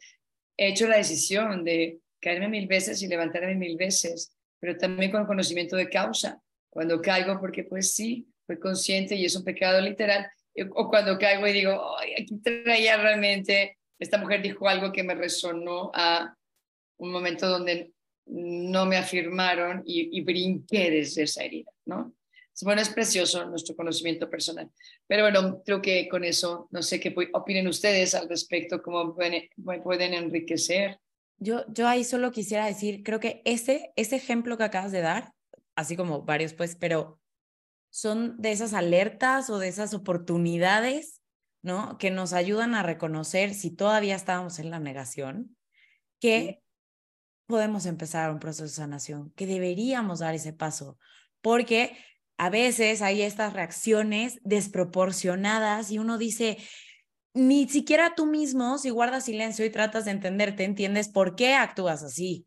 he hecho la decisión de caerme mil veces y levantarme mil veces, pero también con conocimiento de causa. Cuando caigo, porque pues sí, fui consciente y es un pecado literal, o cuando caigo y digo, Ay, aquí traía realmente, esta mujer dijo algo que me resonó a un momento donde no me afirmaron y, y brinqué desde esa herida, ¿no? Bueno, es precioso nuestro conocimiento personal. Pero bueno, creo que con eso, no sé qué opinen ustedes al respecto, cómo pueden, pueden enriquecer. Yo, yo ahí solo quisiera decir, creo que ese, ese ejemplo que acabas de dar, así como varios pues, pero son de esas alertas o de esas oportunidades, ¿no? Que nos ayudan a reconocer si todavía estábamos en la negación, que podemos empezar un proceso de sanación, que deberíamos dar ese paso, porque a veces hay estas reacciones desproporcionadas y uno dice, ni siquiera tú mismo, si guardas silencio y tratas de entenderte, entiendes por qué actúas así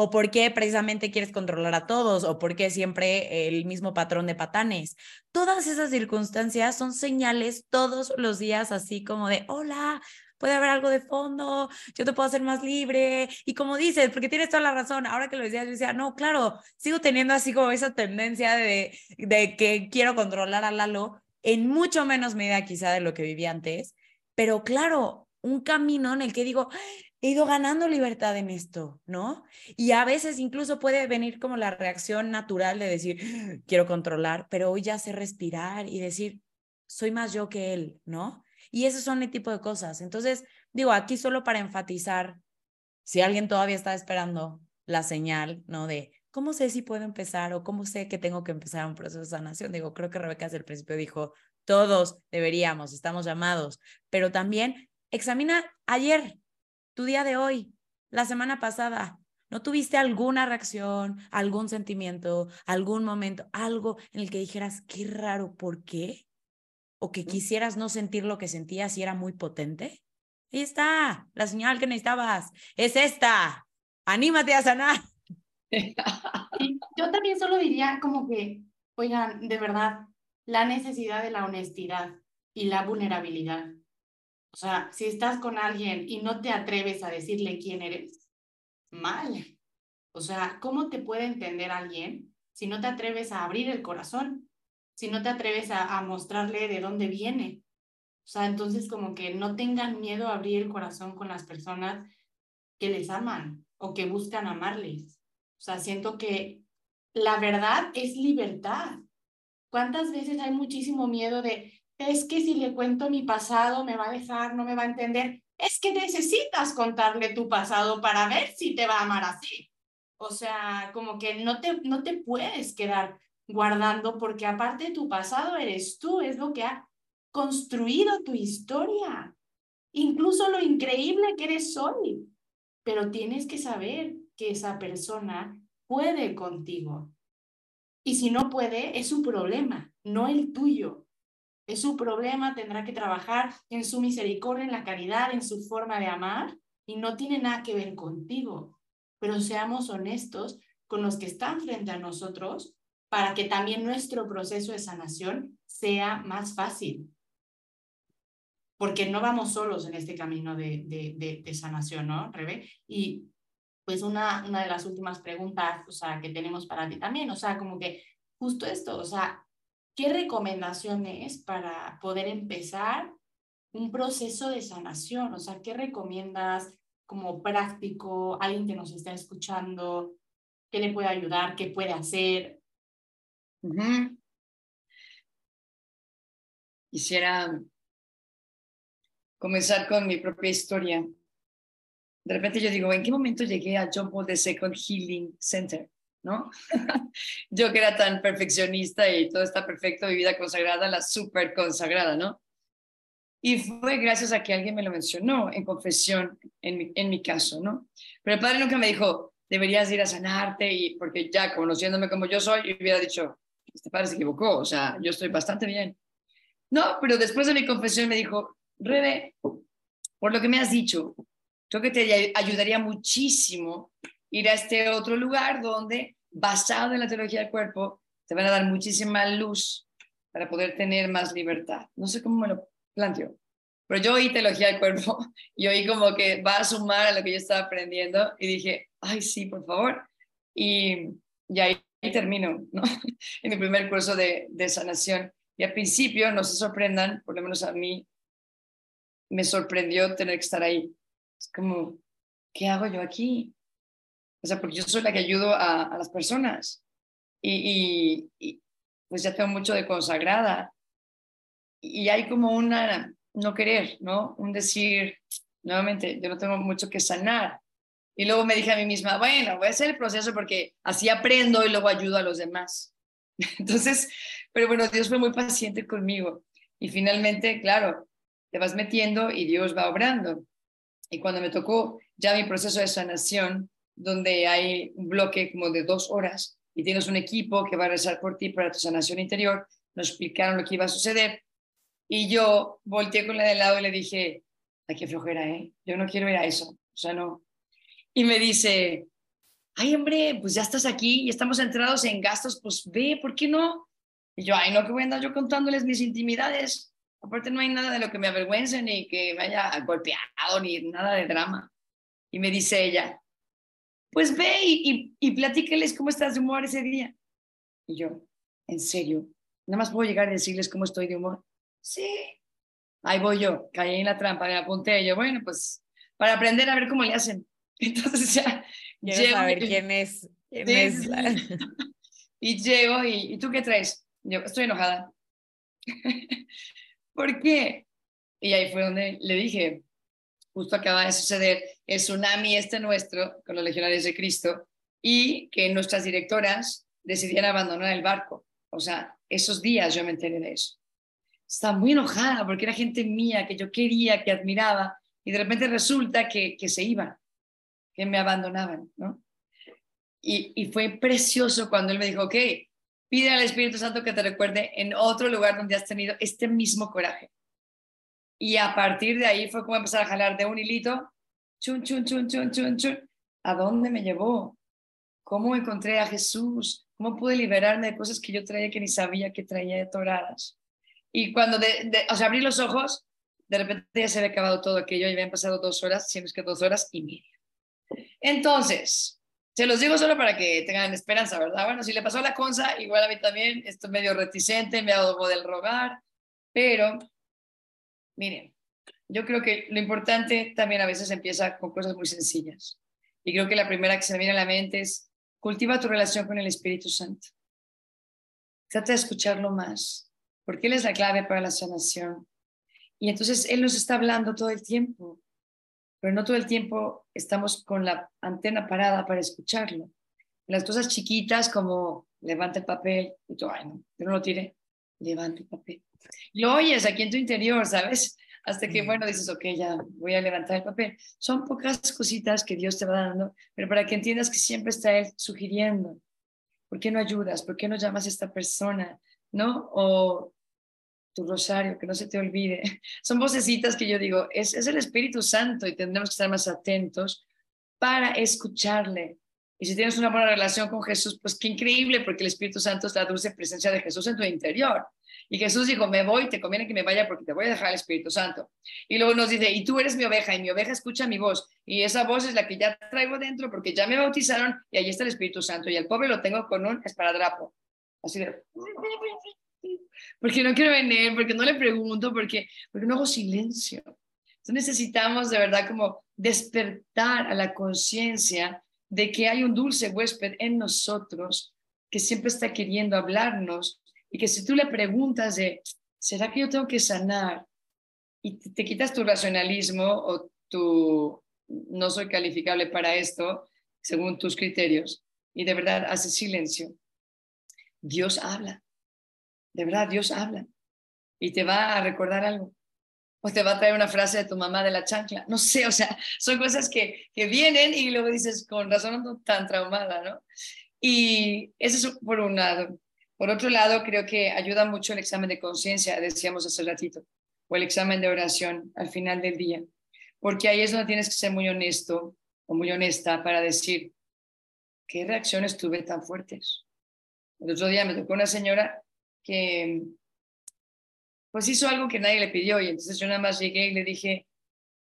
o por qué precisamente quieres controlar a todos, o por qué siempre el mismo patrón de patanes. Todas esas circunstancias son señales todos los días, así como de, hola, puede haber algo de fondo, yo te puedo hacer más libre. Y como dices, porque tienes toda la razón, ahora que lo decías, yo decía, no, claro, sigo teniendo así como esa tendencia de, de que quiero controlar a Lalo, en mucho menos medida quizá de lo que vivía antes, pero claro, un camino en el que digo, he ido ganando libertad en esto, ¿no? Y a veces incluso puede venir como la reacción natural de decir, quiero controlar, pero hoy ya sé respirar y decir, soy más yo que él, ¿no? Y esos son el tipo de cosas. Entonces, digo, aquí solo para enfatizar, si alguien todavía está esperando la señal, ¿no? De cómo sé si puedo empezar o cómo sé que tengo que empezar un proceso de sanación. Digo, creo que Rebeca desde el principio dijo, todos deberíamos, estamos llamados, pero también examina ayer, tu día de hoy, la semana pasada, ¿no tuviste alguna reacción, algún sentimiento, algún momento, algo en el que dijeras, qué raro, ¿por qué? O que quisieras no sentir lo que sentías y era muy potente. Ahí está, la señal que necesitabas. Es esta. Anímate a sanar. yo también solo diría como que, oigan, de verdad, la necesidad de la honestidad y la vulnerabilidad. O sea, si estás con alguien y no te atreves a decirle quién eres, mal. O sea, ¿cómo te puede entender alguien si no te atreves a abrir el corazón? Si no te atreves a, mostrarle de dónde viene. O sea, entonces como que no tengan miedo a abrir el corazón con las personas que les aman o que buscan amarles. O sea, siento que la verdad es libertad. ¿Cuántas veces hay muchísimo miedo de, es que si le cuento mi pasado me va a dejar, no me va a entender. Es que necesitas contarle tu pasado para ver si te va a amar así. O sea, como que no te, no te puedes quedar guardando porque aparte de tu pasado eres tú, es lo que ha construido tu historia. Incluso lo increíble que eres hoy. Pero tienes que saber que esa persona puede contigo. Y si no puede, es su problema, no el tuyo. Es su problema, tendrá que trabajar en su misericordia, en la caridad, en su forma de amar y no tiene nada que ver contigo. Pero seamos honestos con los que están frente a nosotros para que también nuestro proceso de sanación sea más fácil. Porque no vamos solos en este camino de, de, de, sanación, ¿no, Rebe? Y pues una, una de las últimas preguntas, o sea, que tenemos para ti también, o sea, como que justo esto, o sea, ¿qué recomendaciones para poder empezar un proceso de sanación? O sea, ¿qué recomiendas como práctico, alguien que nos está escuchando, qué le puede ayudar, qué puede hacer? Quisiera comenzar con mi propia historia. De repente yo digo, ¿en qué momento llegué a John Paul the Second Healing Center? ¿No? Yo que era tan perfeccionista y todo está perfecto, mi vida consagrada, la súper consagrada, ¿no? Y fue gracias a que alguien me lo mencionó en confesión, en mi, en mi caso, ¿no? Pero el padre nunca me dijo, deberías ir a sanarte, y porque ya conociéndome como yo soy, hubiera dicho, este padre se equivocó, o sea, yo estoy bastante bien. No, pero después de mi confesión me dijo, Rebe, por lo que me has dicho, creo que te ayudaría muchísimo ir a este otro lugar donde, basado en la teología del cuerpo, te van a dar muchísima luz para poder tener más libertad. No sé cómo me lo planteo. pero yo oí teología del cuerpo y oí como que va a sumar a lo que yo estaba aprendiendo y dije, ay, sí, por favor. Y, y ahí termino, ¿no? en mi primer curso de, de sanación. Y al principio, no se sorprendan, por lo menos a mí, me sorprendió tener que estar ahí. Es como, ¿qué hago yo aquí? O sea, porque yo soy la que ayudo a, a las personas. Y, y, y, pues ya tengo mucho de consagrada. Y hay como una, no querer, ¿no? Un decir, nuevamente, yo no tengo mucho que sanar. Y luego me dije a mí misma, bueno, voy a hacer el proceso porque así aprendo y luego ayudo a los demás. Entonces, pero bueno, Dios fue muy paciente conmigo. Y finalmente, claro, te vas metiendo y Dios va obrando. Y cuando me tocó ya mi proceso de sanación, donde hay un bloque como de dos horas y tienes un equipo que va a rezar por ti para tu sanación interior, nos explicaron lo que iba a suceder y yo volteé con la de lado y le dije, ay, qué flojera, ¿eh? Yo no quiero ir a eso, o sea, no. Y me dice, ay, hombre, pues ya estás aquí y estamos entrados en gastos, pues ve, ¿por qué no? Y yo, ay, no, que voy a andar yo contándoles mis intimidades. Aparte no hay nada de lo que me avergüence, ni que me haya golpeado, ni nada de drama. Y me dice ella, pues ve y, y, cómo estás de humor ese día. Y yo, en serio, nada más puedo llegar a decirles cómo estoy de humor. Sí. Ahí voy yo, caí en la trampa, me apunté. yo, bueno, pues para aprender a ver cómo le hacen. Entonces ya. Quiero llego saber y, quién es. Quién sí, es la... y llego y, y, ¿tú qué traes? Yo estoy enojada. ¿Por qué? Y ahí fue donde le dije, justo acaba de suceder el tsunami este nuestro con los legionarios de Cristo y que nuestras directoras decidieron abandonar el barco. O sea, esos días yo me enteré de eso estaba muy enojada porque era gente mía que yo quería, que admiraba, y de repente resulta que, que se iban, que me abandonaban. Y, y, fue precioso cuando él me dijo, ok, pide al Espíritu Santo que te recuerde en otro lugar donde has tenido este mismo coraje. Y a partir de ahí fue como empezar a jalar de un hilito, chun, chun, chun, chun, chun, chun. ¿A dónde me llevó? ¿Cómo encontré a Jesús? ¿Cómo pude liberarme de cosas que yo traía que ni sabía que traía atoradas? Y cuando, de, de, o sea, abrí los ojos, de repente ya se había acabado todo aquello y habían pasado dos horas, siempre es que dos horas y media. Entonces, se los digo solo para que tengan esperanza, ¿verdad? Bueno, si le pasó a la Conza, igual a mí también, estoy medio reticente, me hago del rogar, pero miren, yo creo que lo importante también a veces empieza con cosas muy sencillas. Y creo que la primera que se me viene a la mente es cultiva tu relación con el Espíritu Santo. Trata de escucharlo más porque Él es la clave para la sanación. Y entonces Él nos está hablando todo el tiempo, pero no todo el tiempo estamos con la antena parada para escucharlo. Las cosas chiquitas como levanta el papel y tú, ay, no, yo no lo tire, levanta el papel. Lo oyes aquí en tu interior, ¿sabes? Hasta que, bueno, dices, ok, ya voy a levantar el papel. Son pocas cositas que Dios te va dando, pero para que entiendas que siempre está Él sugiriendo. ¿Por qué no ayudas? ¿Por qué no llamas a esta persona? ¿No? O tu rosario, que no se te olvide. Son vocecitas que yo digo, es, es el Espíritu Santo y tendremos que estar más atentos para escucharle. Y si tienes una buena relación con Jesús, pues qué increíble, porque el Espíritu Santo es la dulce presencia de Jesús en tu interior. Y Jesús dijo, me voy, te conviene que me vaya porque te voy a dejar el Espíritu Santo. Y luego nos dice, y tú eres mi oveja, y mi oveja escucha mi voz. Y esa voz es la que ya traigo dentro porque ya me bautizaron y ahí está el Espíritu Santo. Y el pobre lo tengo con un esparadrapo. Así de porque no quiero venir, porque no le pregunto, porque, porque no hago silencio. Entonces necesitamos de verdad como despertar a la conciencia de que hay un dulce huésped en nosotros que siempre está queriendo hablarnos y que si tú le preguntas de, ¿será que yo tengo que sanar? Y te, quitas tu racionalismo o tu, no soy calificable para esto, según tus criterios, y de verdad hace silencio. Dios habla. De verdad, Dios habla y te va a recordar algo. O te va a traer una frase de tu mamá de la chancla. No sé, o sea, son cosas que, que vienen y luego dices, con razón no tan traumada, ¿no? Y eso es por un lado. Por otro lado, creo que ayuda mucho el examen de conciencia, decíamos hace ratito, o el examen de oración al final del día, porque ahí es donde tienes que ser muy honesto o muy honesta para decir, ¿qué reacciones tuve tan fuertes? El otro día me tocó una señora que pues hizo algo que nadie le pidió y entonces yo nada más llegué y le dije,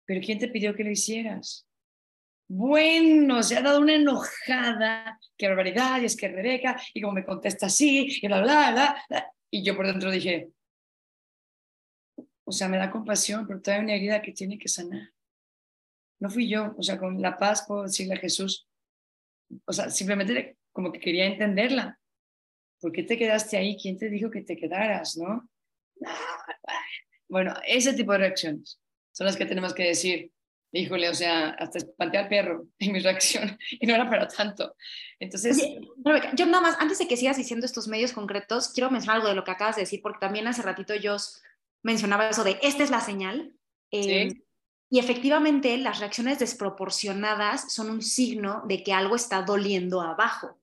pero ¿quién te pidió que lo hicieras? Bueno, se ha dado una enojada, qué barbaridad, y es que Rebeca, y como me contesta así, y bla, bla, bla, bla. Y yo por dentro dije, o sea, me da compasión, pero todavía una herida que tiene que sanar. No fui yo, o sea, con la paz puedo decirle a Jesús, o sea, simplemente como que quería entenderla. ¿Por qué te quedaste ahí? ¿Quién te dijo que te quedaras, no? Bueno, ese tipo de reacciones son las que tenemos que decir, híjole, o sea, hasta espanté al perro en mi reacción y no era para tanto. Entonces... yo nada más, antes de que sigas diciendo estos medios concretos, quiero mencionar algo de lo que acabas de decir, porque también hace ratito yo mencionaba eso de, esta es la señal. Eh, y efectivamente, las reacciones desproporcionadas son un signo de que algo está doliendo abajo.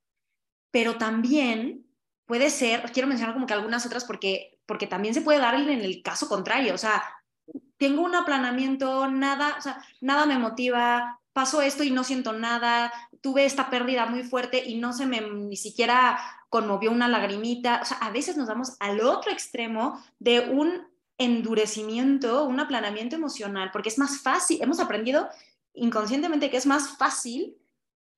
Pero también puede ser, quiero mencionar como que algunas otras porque, porque también se puede dar en el caso contrario. O sea, tengo un aplanamiento, nada, nada me motiva, pasó esto y no siento nada, tuve esta pérdida muy fuerte y no se me ni siquiera conmovió una lagrimita. O sea, a veces nos vamos al otro extremo de un endurecimiento, un aplanamiento emocional, porque es más fácil, hemos aprendido inconscientemente que es más fácil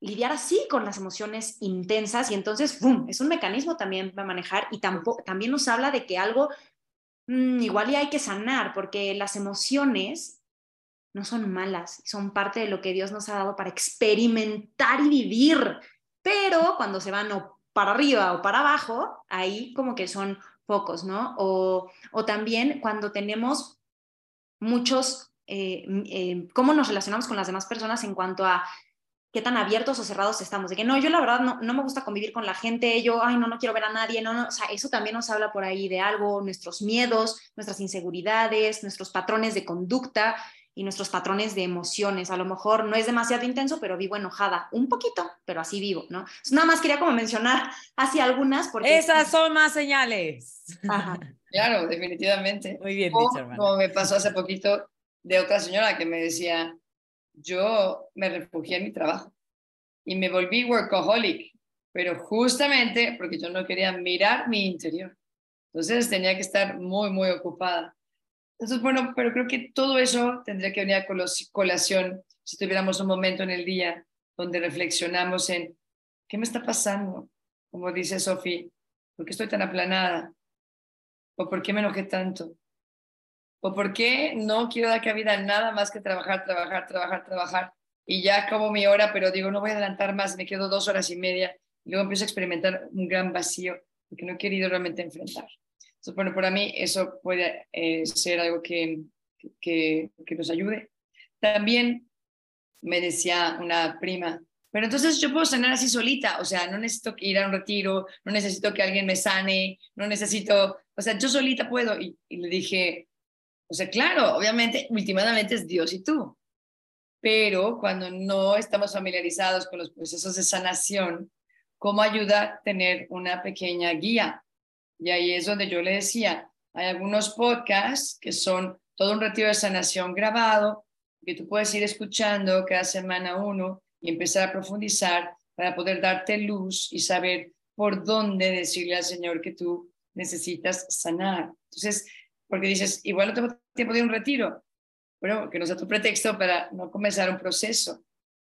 lidiar así con las emociones intensas y entonces, es un mecanismo también para manejar y tampoco, también nos habla de que algo Mm, igual y hay que sanar, porque las emociones no son malas, son parte de lo que Dios nos ha dado para experimentar y vivir, pero cuando se van o para arriba o para abajo, ahí como que son pocos, ¿no? O, también cuando tenemos muchos, eh, eh, cómo nos relacionamos con las demás personas en cuanto a qué tan abiertos o cerrados estamos, de que no, yo la verdad no, me gusta convivir con la gente, yo, ay, no, no quiero ver a nadie, no, no, o sea, eso también nos habla por ahí de algo, nuestros miedos, nuestras inseguridades, nuestros patrones de conducta y nuestros patrones de emociones. A lo mejor no es demasiado intenso, pero vivo enojada, un poquito, pero así vivo, ¿no? nada más quería como mencionar así algunas porque... Esas son más señales. Claro, definitivamente. Muy bien, o, Como me pasó hace poquito de otra señora que me decía, yo me refugié en mi trabajo y me volví workaholic, pero justamente porque yo no quería mirar mi interior. Entonces tenía que estar muy, muy ocupada. Entonces, bueno, pero creo que todo eso tendría que venir a colación si tuviéramos un momento en el día donde reflexionamos en qué me está pasando, como dice Sofía, ¿por qué estoy tan aplanada? ¿O por qué me enojé tanto? ¿O por qué no quiero dar cabida a nada más que trabajar, trabajar, trabajar, trabajar? Y ya acabo mi hora, pero digo, no voy a adelantar más, me quedo dos horas y media. Y luego empiezo a experimentar un gran vacío porque no he querido realmente enfrentar. Entonces, bueno, para mí eso puede eh, ser algo que, que, que nos ayude. También me decía una prima, pero entonces yo puedo sanar así solita, o sea, no necesito ir a un retiro, no necesito que alguien me sane, no necesito, o sea, yo solita puedo. Y, y le dije, o sea, claro, obviamente, últimamente es Dios y tú. Pero cuando no estamos familiarizados con los procesos de sanación, ¿cómo ayuda tener una pequeña guía? Y ahí es donde yo le decía, hay algunos podcasts que son todo un retiro de sanación grabado, que tú puedes ir escuchando cada semana uno y empezar a profundizar para poder darte luz y saber por dónde decirle al Señor que tú necesitas sanar. Entonces, porque dices, igual no tengo tiempo de un retiro, pero que no sea tu pretexto para no comenzar un proceso.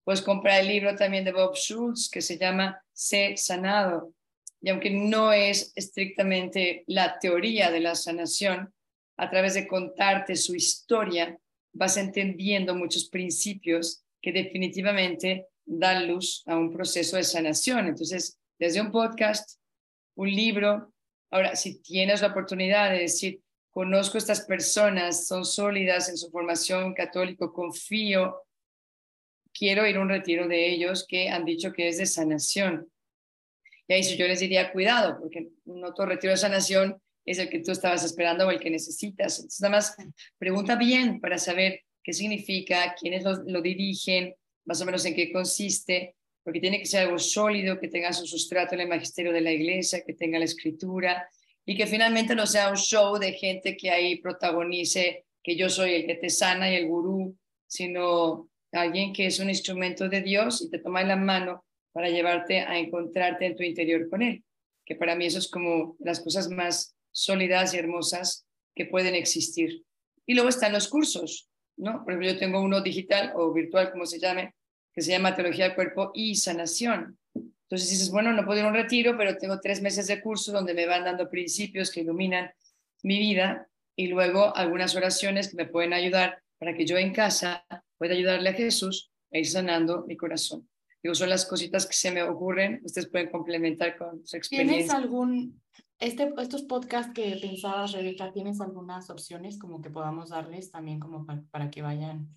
Puedes comprar el libro también de Bob Schultz que se llama Sé sanado. Y aunque no es estrictamente la teoría de la sanación, a través de contarte su historia, vas entendiendo muchos principios que definitivamente dan luz a un proceso de sanación. Entonces, desde un podcast, un libro, ahora, si tienes la oportunidad de decir, conozco a estas personas, son sólidas en su formación católico, confío, quiero ir a un retiro de ellos que han dicho que es de sanación. Y ahí yo les diría, cuidado, porque no todo retiro de sanación es el que tú estabas esperando o el que necesitas. Entonces, nada más pregunta bien para saber qué significa, quiénes lo, lo dirigen, más o menos en qué consiste, porque tiene que ser algo sólido, que tenga su sustrato en el magisterio de la iglesia, que tenga la escritura, y que finalmente no sea un show de gente que ahí protagonice que yo soy el que te sana y el gurú, sino alguien que es un instrumento de Dios y te toma la mano para llevarte a encontrarte en tu interior con Él, que para mí eso es como las cosas más sólidas y hermosas que pueden existir. Y luego están los cursos, ¿no? Por ejemplo, yo tengo uno digital o virtual, como se llame, que se llama Teología del Cuerpo y Sanación. Entonces dices, bueno, no puedo ir a un retiro, pero tengo tres meses de curso donde me van dando principios que iluminan mi vida y luego algunas oraciones que me pueden ayudar para que yo en casa pueda ayudarle a Jesús a ir sanando mi corazón. Digo, son las cositas que se me ocurren, ustedes pueden complementar con su experiencia. ¿Tienes algún, este, estos podcasts que pensabas, Rebeca, tienes algunas opciones como que podamos darles también como para, para que vayan?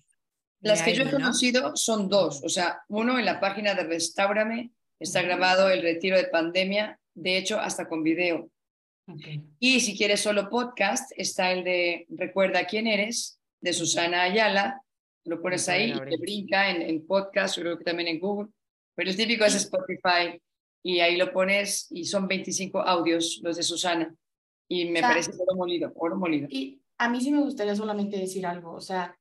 Las que yo he conocido son dos, o sea, uno en la página de Restaurame, está grabado el retiro de pandemia, de hecho hasta con video. Y si quieres solo podcast, está el de Recuerda quién eres, de Susana Ayala, lo pones ahí y te brinca en, en podcast, creo que también en Google, pero el típico es Spotify y ahí lo pones y son 25 audios los de Susana. Y me parece oro molido, oro molido. Y a mí sí me gustaría solamente decir algo, o sea,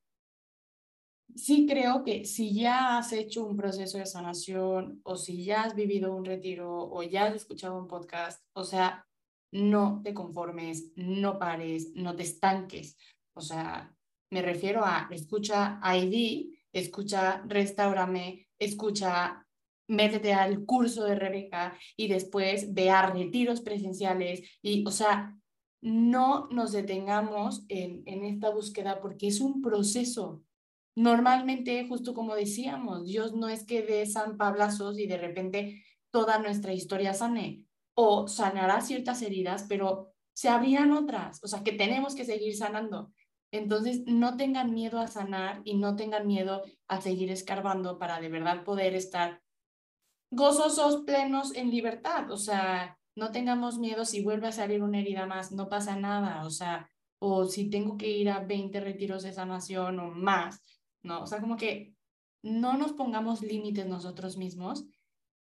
sí creo que si ya has hecho un proceso de sanación o si ya has vivido un retiro o ya has escuchado un podcast, o sea, no te conformes, no pares, no te estanques. O sea, me refiero a escucha ID, escucha Restaurame, escucha métete al curso de Rebeca y después ve retiros presenciales y, o sea, no nos detengamos en, en esta búsqueda porque es un proceso. Normalmente, justo como decíamos, Dios no es que dé san pablazos y de repente toda nuestra historia sane o sanará ciertas heridas, pero se abrirán otras, o sea, que tenemos que seguir sanando. Entonces, no tengan miedo a sanar y no tengan miedo a seguir escarbando para de verdad poder estar gozosos, plenos, en libertad. O sea, no tengamos miedo si vuelve a salir una herida más, no pasa nada. O sea, o si tengo que ir a 20 retiros de sanación o más, ¿no? O sea, como que no nos pongamos límites nosotros mismos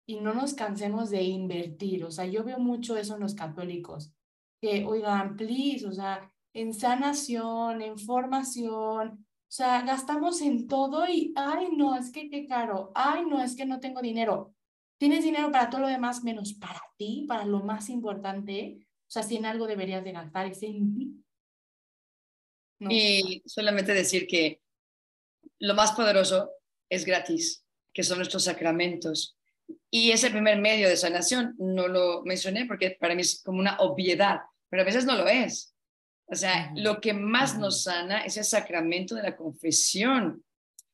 y no nos cansemos de invertir. O sea, yo veo mucho eso en los católicos, que, oigan, please, o sea, en sanación, en formación, o sea, gastamos en todo y, ay, no, es que qué caro, ay, no, es que no tengo dinero. Tienes dinero para todo lo demás menos para ti, para lo más importante. O sea, si en algo deberías de gastar, es en ti. Y solamente decir que lo más poderoso es gratis, que son nuestros sacramentos. Y ese primer medio de sanación no lo mencioné porque para mí es como una obviedad, pero a veces no lo es. O sea, lo que más nos sana es el sacramento de la confesión.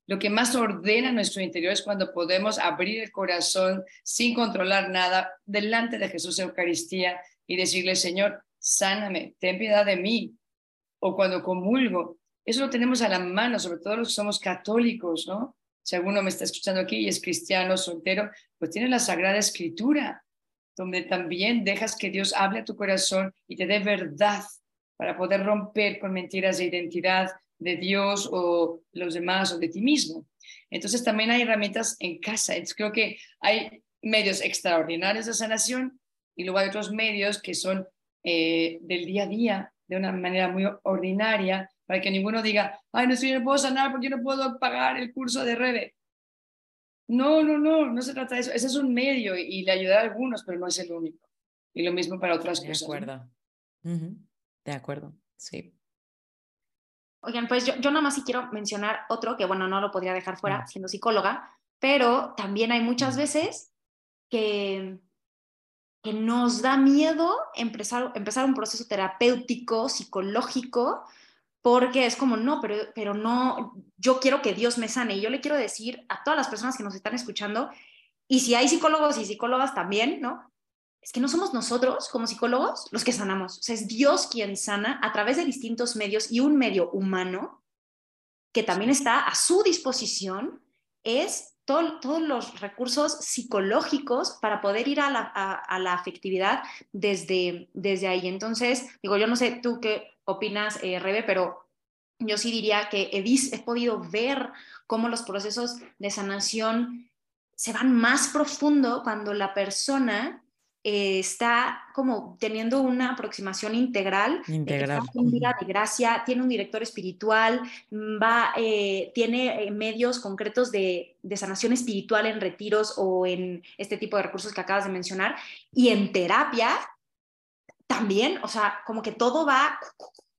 Lo que más ordena nuestro interior es cuando podemos abrir el corazón sin controlar nada delante de Jesús Eucaristía y decirle, Señor, sáname, ten piedad de mí. O cuando comulgo, eso lo tenemos a la mano, sobre todo los que somos católicos, ¿no? Si alguno me está escuchando aquí y es cristiano, soltero, pues tiene la Sagrada Escritura, donde también dejas que Dios hable a tu corazón y te dé verdad para poder romper con mentiras de identidad de Dios o los demás o de ti mismo. Entonces también hay herramientas en casa. Entonces, creo que hay medios extraordinarios de sanación y luego hay otros medios que son eh, del día a día, de una manera muy ordinaria, para que ninguno diga, ay, no, estoy, no puedo sanar porque no puedo pagar el curso de Rebe. No, no, no, no se trata de eso. Ese es un medio y, le ayuda a algunos, pero no es el único. Y lo mismo para otras cosas. De acuerdo. De acuerdo, sí. Oigan, pues yo, yo nada más sí quiero mencionar otro que, bueno, no lo podría dejar fuera siendo psicóloga, pero también hay muchas veces que, que nos da miedo empezar, empezar un proceso terapéutico, psicológico, porque es como, no, pero, pero no, yo quiero que Dios me sane. Y yo le quiero decir a todas las personas que nos están escuchando, y si hay psicólogos y psicólogas también, ¿no? es que no somos nosotros como psicólogos los que sanamos, o sea, es Dios quien sana a través de distintos medios y un medio humano que también está a su disposición es todos los recursos psicológicos para poder ir a la, a, la, afectividad desde, desde ahí. Entonces, digo, yo no sé tú qué opinas, eh, Rebe, pero yo sí diría que he, he podido ver cómo los procesos de sanación se van más profundo cuando la persona eh, está como teniendo una aproximación integral, integral. un día de gracia, tiene un director espiritual, va, eh, tiene eh, medios concretos de, de, sanación espiritual en retiros o en este tipo de recursos que acabas de mencionar, y en terapia también, o sea, como que todo va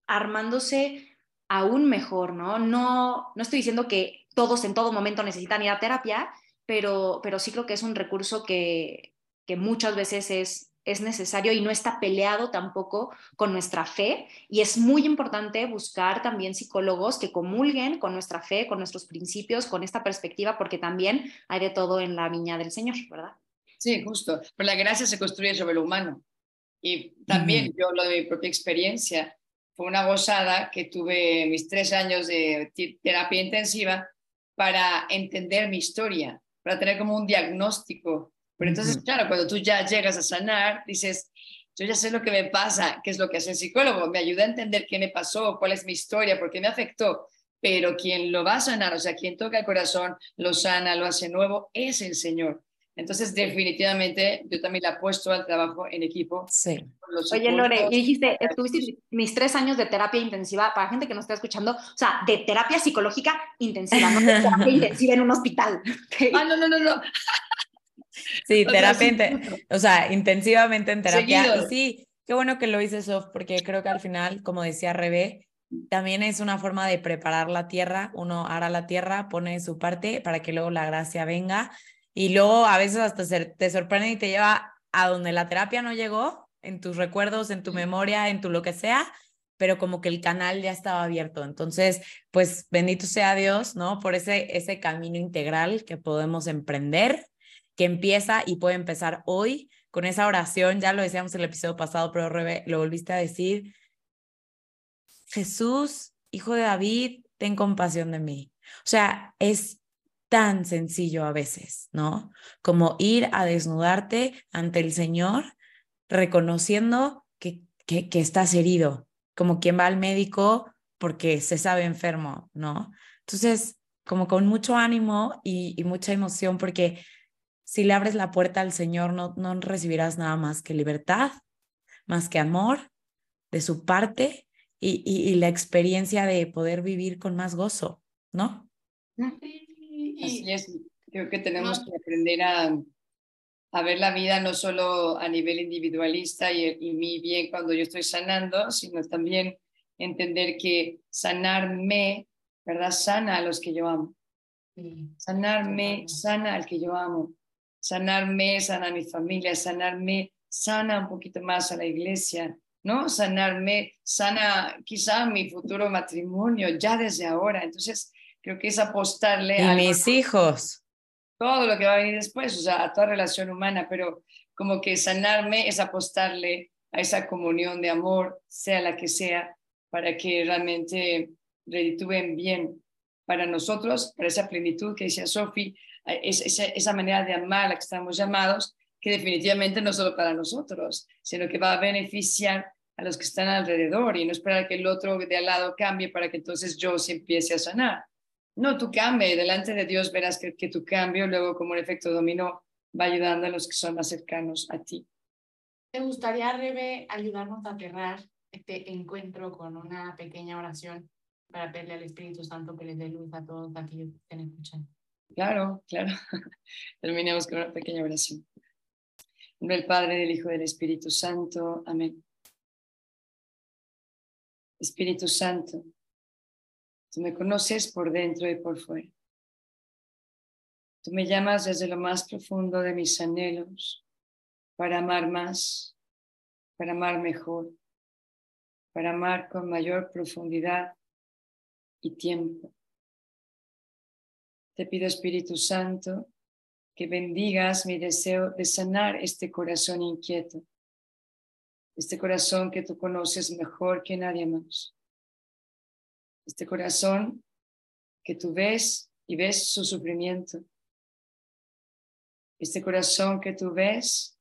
armándose aún mejor, ¿no? No, no estoy diciendo que todos en todo momento necesitan ir a terapia, pero, pero sí creo que es un recurso que, que muchas veces es, es necesario y no está peleado tampoco con nuestra fe. Y es muy importante buscar también psicólogos que comulguen con nuestra fe, con nuestros principios, con esta perspectiva, porque también hay de todo en la viña del Señor, ¿verdad? Sí, justo. Pero la gracia se construye sobre lo humano. Y también yo lo de mi propia experiencia. Fue una gozada que tuve mis tres años de terapia intensiva para entender mi historia, para tener como un diagnóstico. Pero entonces, claro, cuando tú ya llegas a sanar, dices, yo ya sé lo que me pasa, qué es lo que hace el psicólogo, me ayuda a entender qué me pasó, cuál es mi historia, por qué me afectó. Pero quien lo va a sanar, o sea, quien toca el corazón, lo sana, lo hace nuevo, es el Señor. Entonces, definitivamente, yo también le apuesto al trabajo en equipo. Sí. Oye, Lore, y dijiste, estuviste mis tres años de terapia intensiva, para gente que nos está escuchando, o sea, de terapia psicológica intensiva, no de terapia intensiva en un hospital. Ah, no, no, no, no. Sí, terapia, o sea, intensivamente en terapia. Y sí, qué bueno que lo hice Sof, porque creo que al final, como decía Rebe, también es una forma de preparar la tierra. Uno hará la tierra, pone su parte para que luego la gracia venga y luego a veces hasta te sorprende y te lleva a donde la terapia no llegó, en tus recuerdos, en tu memoria, en tu lo que sea, pero como que el canal ya estaba abierto. Entonces, pues bendito sea Dios, ¿no? Por ese, ese camino integral que podemos emprender, que empieza y puede empezar hoy con esa oración, ya lo decíamos en el episodio pasado, pero Rebe, lo volviste a decir, Jesús, hijo de David, ten compasión de mí. O sea, es tan sencillo a veces, ¿no? Como ir a desnudarte ante el Señor reconociendo que, que, estás herido, como quien va al médico porque se sabe enfermo, ¿no? Entonces, como con mucho ánimo y, mucha emoción, porque si le abres la puerta al Señor, no, no recibirás nada más que libertad, más que amor de su parte y, y, y la experiencia de poder vivir con más gozo, ¿no? Así es, creo que tenemos que aprender a, a, ver la vida no solo a nivel individualista y, y mi bien cuando yo estoy sanando, sino también entender que sanarme, ¿verdad? Sana a los que yo amo. Sanarme, sana al que yo amo. Sanarme, sana a mi familia. Sanarme, sana un poquito más a la iglesia. ¿no? Sanarme, sana quizá mi futuro matrimonio ya desde ahora. Entonces, creo que es apostarle a mis hijos. Todo lo que va a venir después, o sea, a toda relación humana, pero como que sanarme es apostarle a esa comunión de amor, sea la que sea, para que realmente reditúen bien para nosotros, para esa plenitud que decía Sofi, es, esa, esa manera de amar a la que estamos llamados, que definitivamente no solo para nosotros, sino que va a beneficiar a los que están alrededor y no esperar que el otro de al lado cambie para que entonces yo se empiece a sanar. No, tu cambio, delante de Dios verás que, que tu cambio luego como un efecto dominó va ayudando a los que son más cercanos a ti. ¿Te gustaría, Rebe, ayudarnos a cerrar este encuentro con una pequeña oración para pedirle al Espíritu Santo que les dé luz a todos aquellos que estén escuchando? Claro, claro. Terminemos con una pequeña oración. En del Padre, del Hijo y del Espíritu Santo. Amén. Espíritu Santo, Tú me conoces por dentro y por fuera. Tú me llamas desde lo más profundo de mis anhelos para amar más, para amar mejor, para amar con mayor profundidad y tiempo. Te pido, Espíritu Santo, que bendigas mi deseo de sanar este corazón inquieto, este corazón que tú conoces mejor que nadie más este corazón que tú ves y ves su sufrimiento, este corazón que tú ves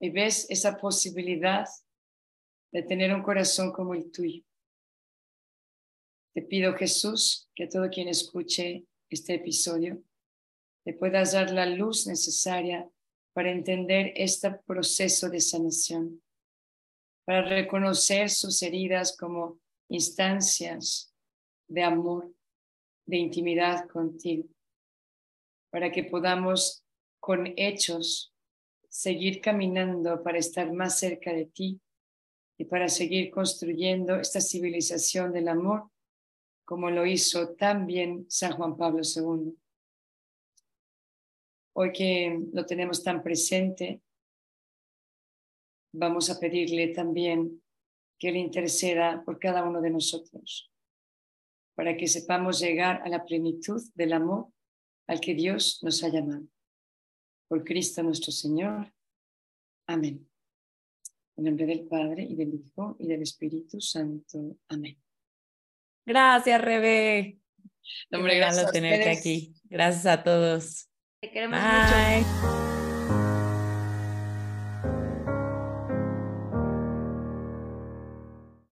y ves esa posibilidad de tener un corazón como el tuyo. Te pido, Jesús, que todo quien escuche este episodio le puedas dar la luz necesaria para entender este proceso de sanación, para reconocer sus heridas como instancias de amor, de intimidad contigo, para que podamos con hechos seguir caminando para estar más cerca de ti y para seguir construyendo esta civilización del amor como lo hizo también San Juan Pablo II. Hoy que lo tenemos tan presente, vamos a pedirle también que le interceda por cada uno de nosotros, para que sepamos llegar a la plenitud del amor al que Dios nos ha llamado. Por Cristo nuestro Señor. Amén. En nombre del Padre y del Hijo y del Espíritu Santo. Amén. Gracias, Rebe. Hombre, gracias tenerte aquí. Gracias a todos. Te queremos mucho. Bye.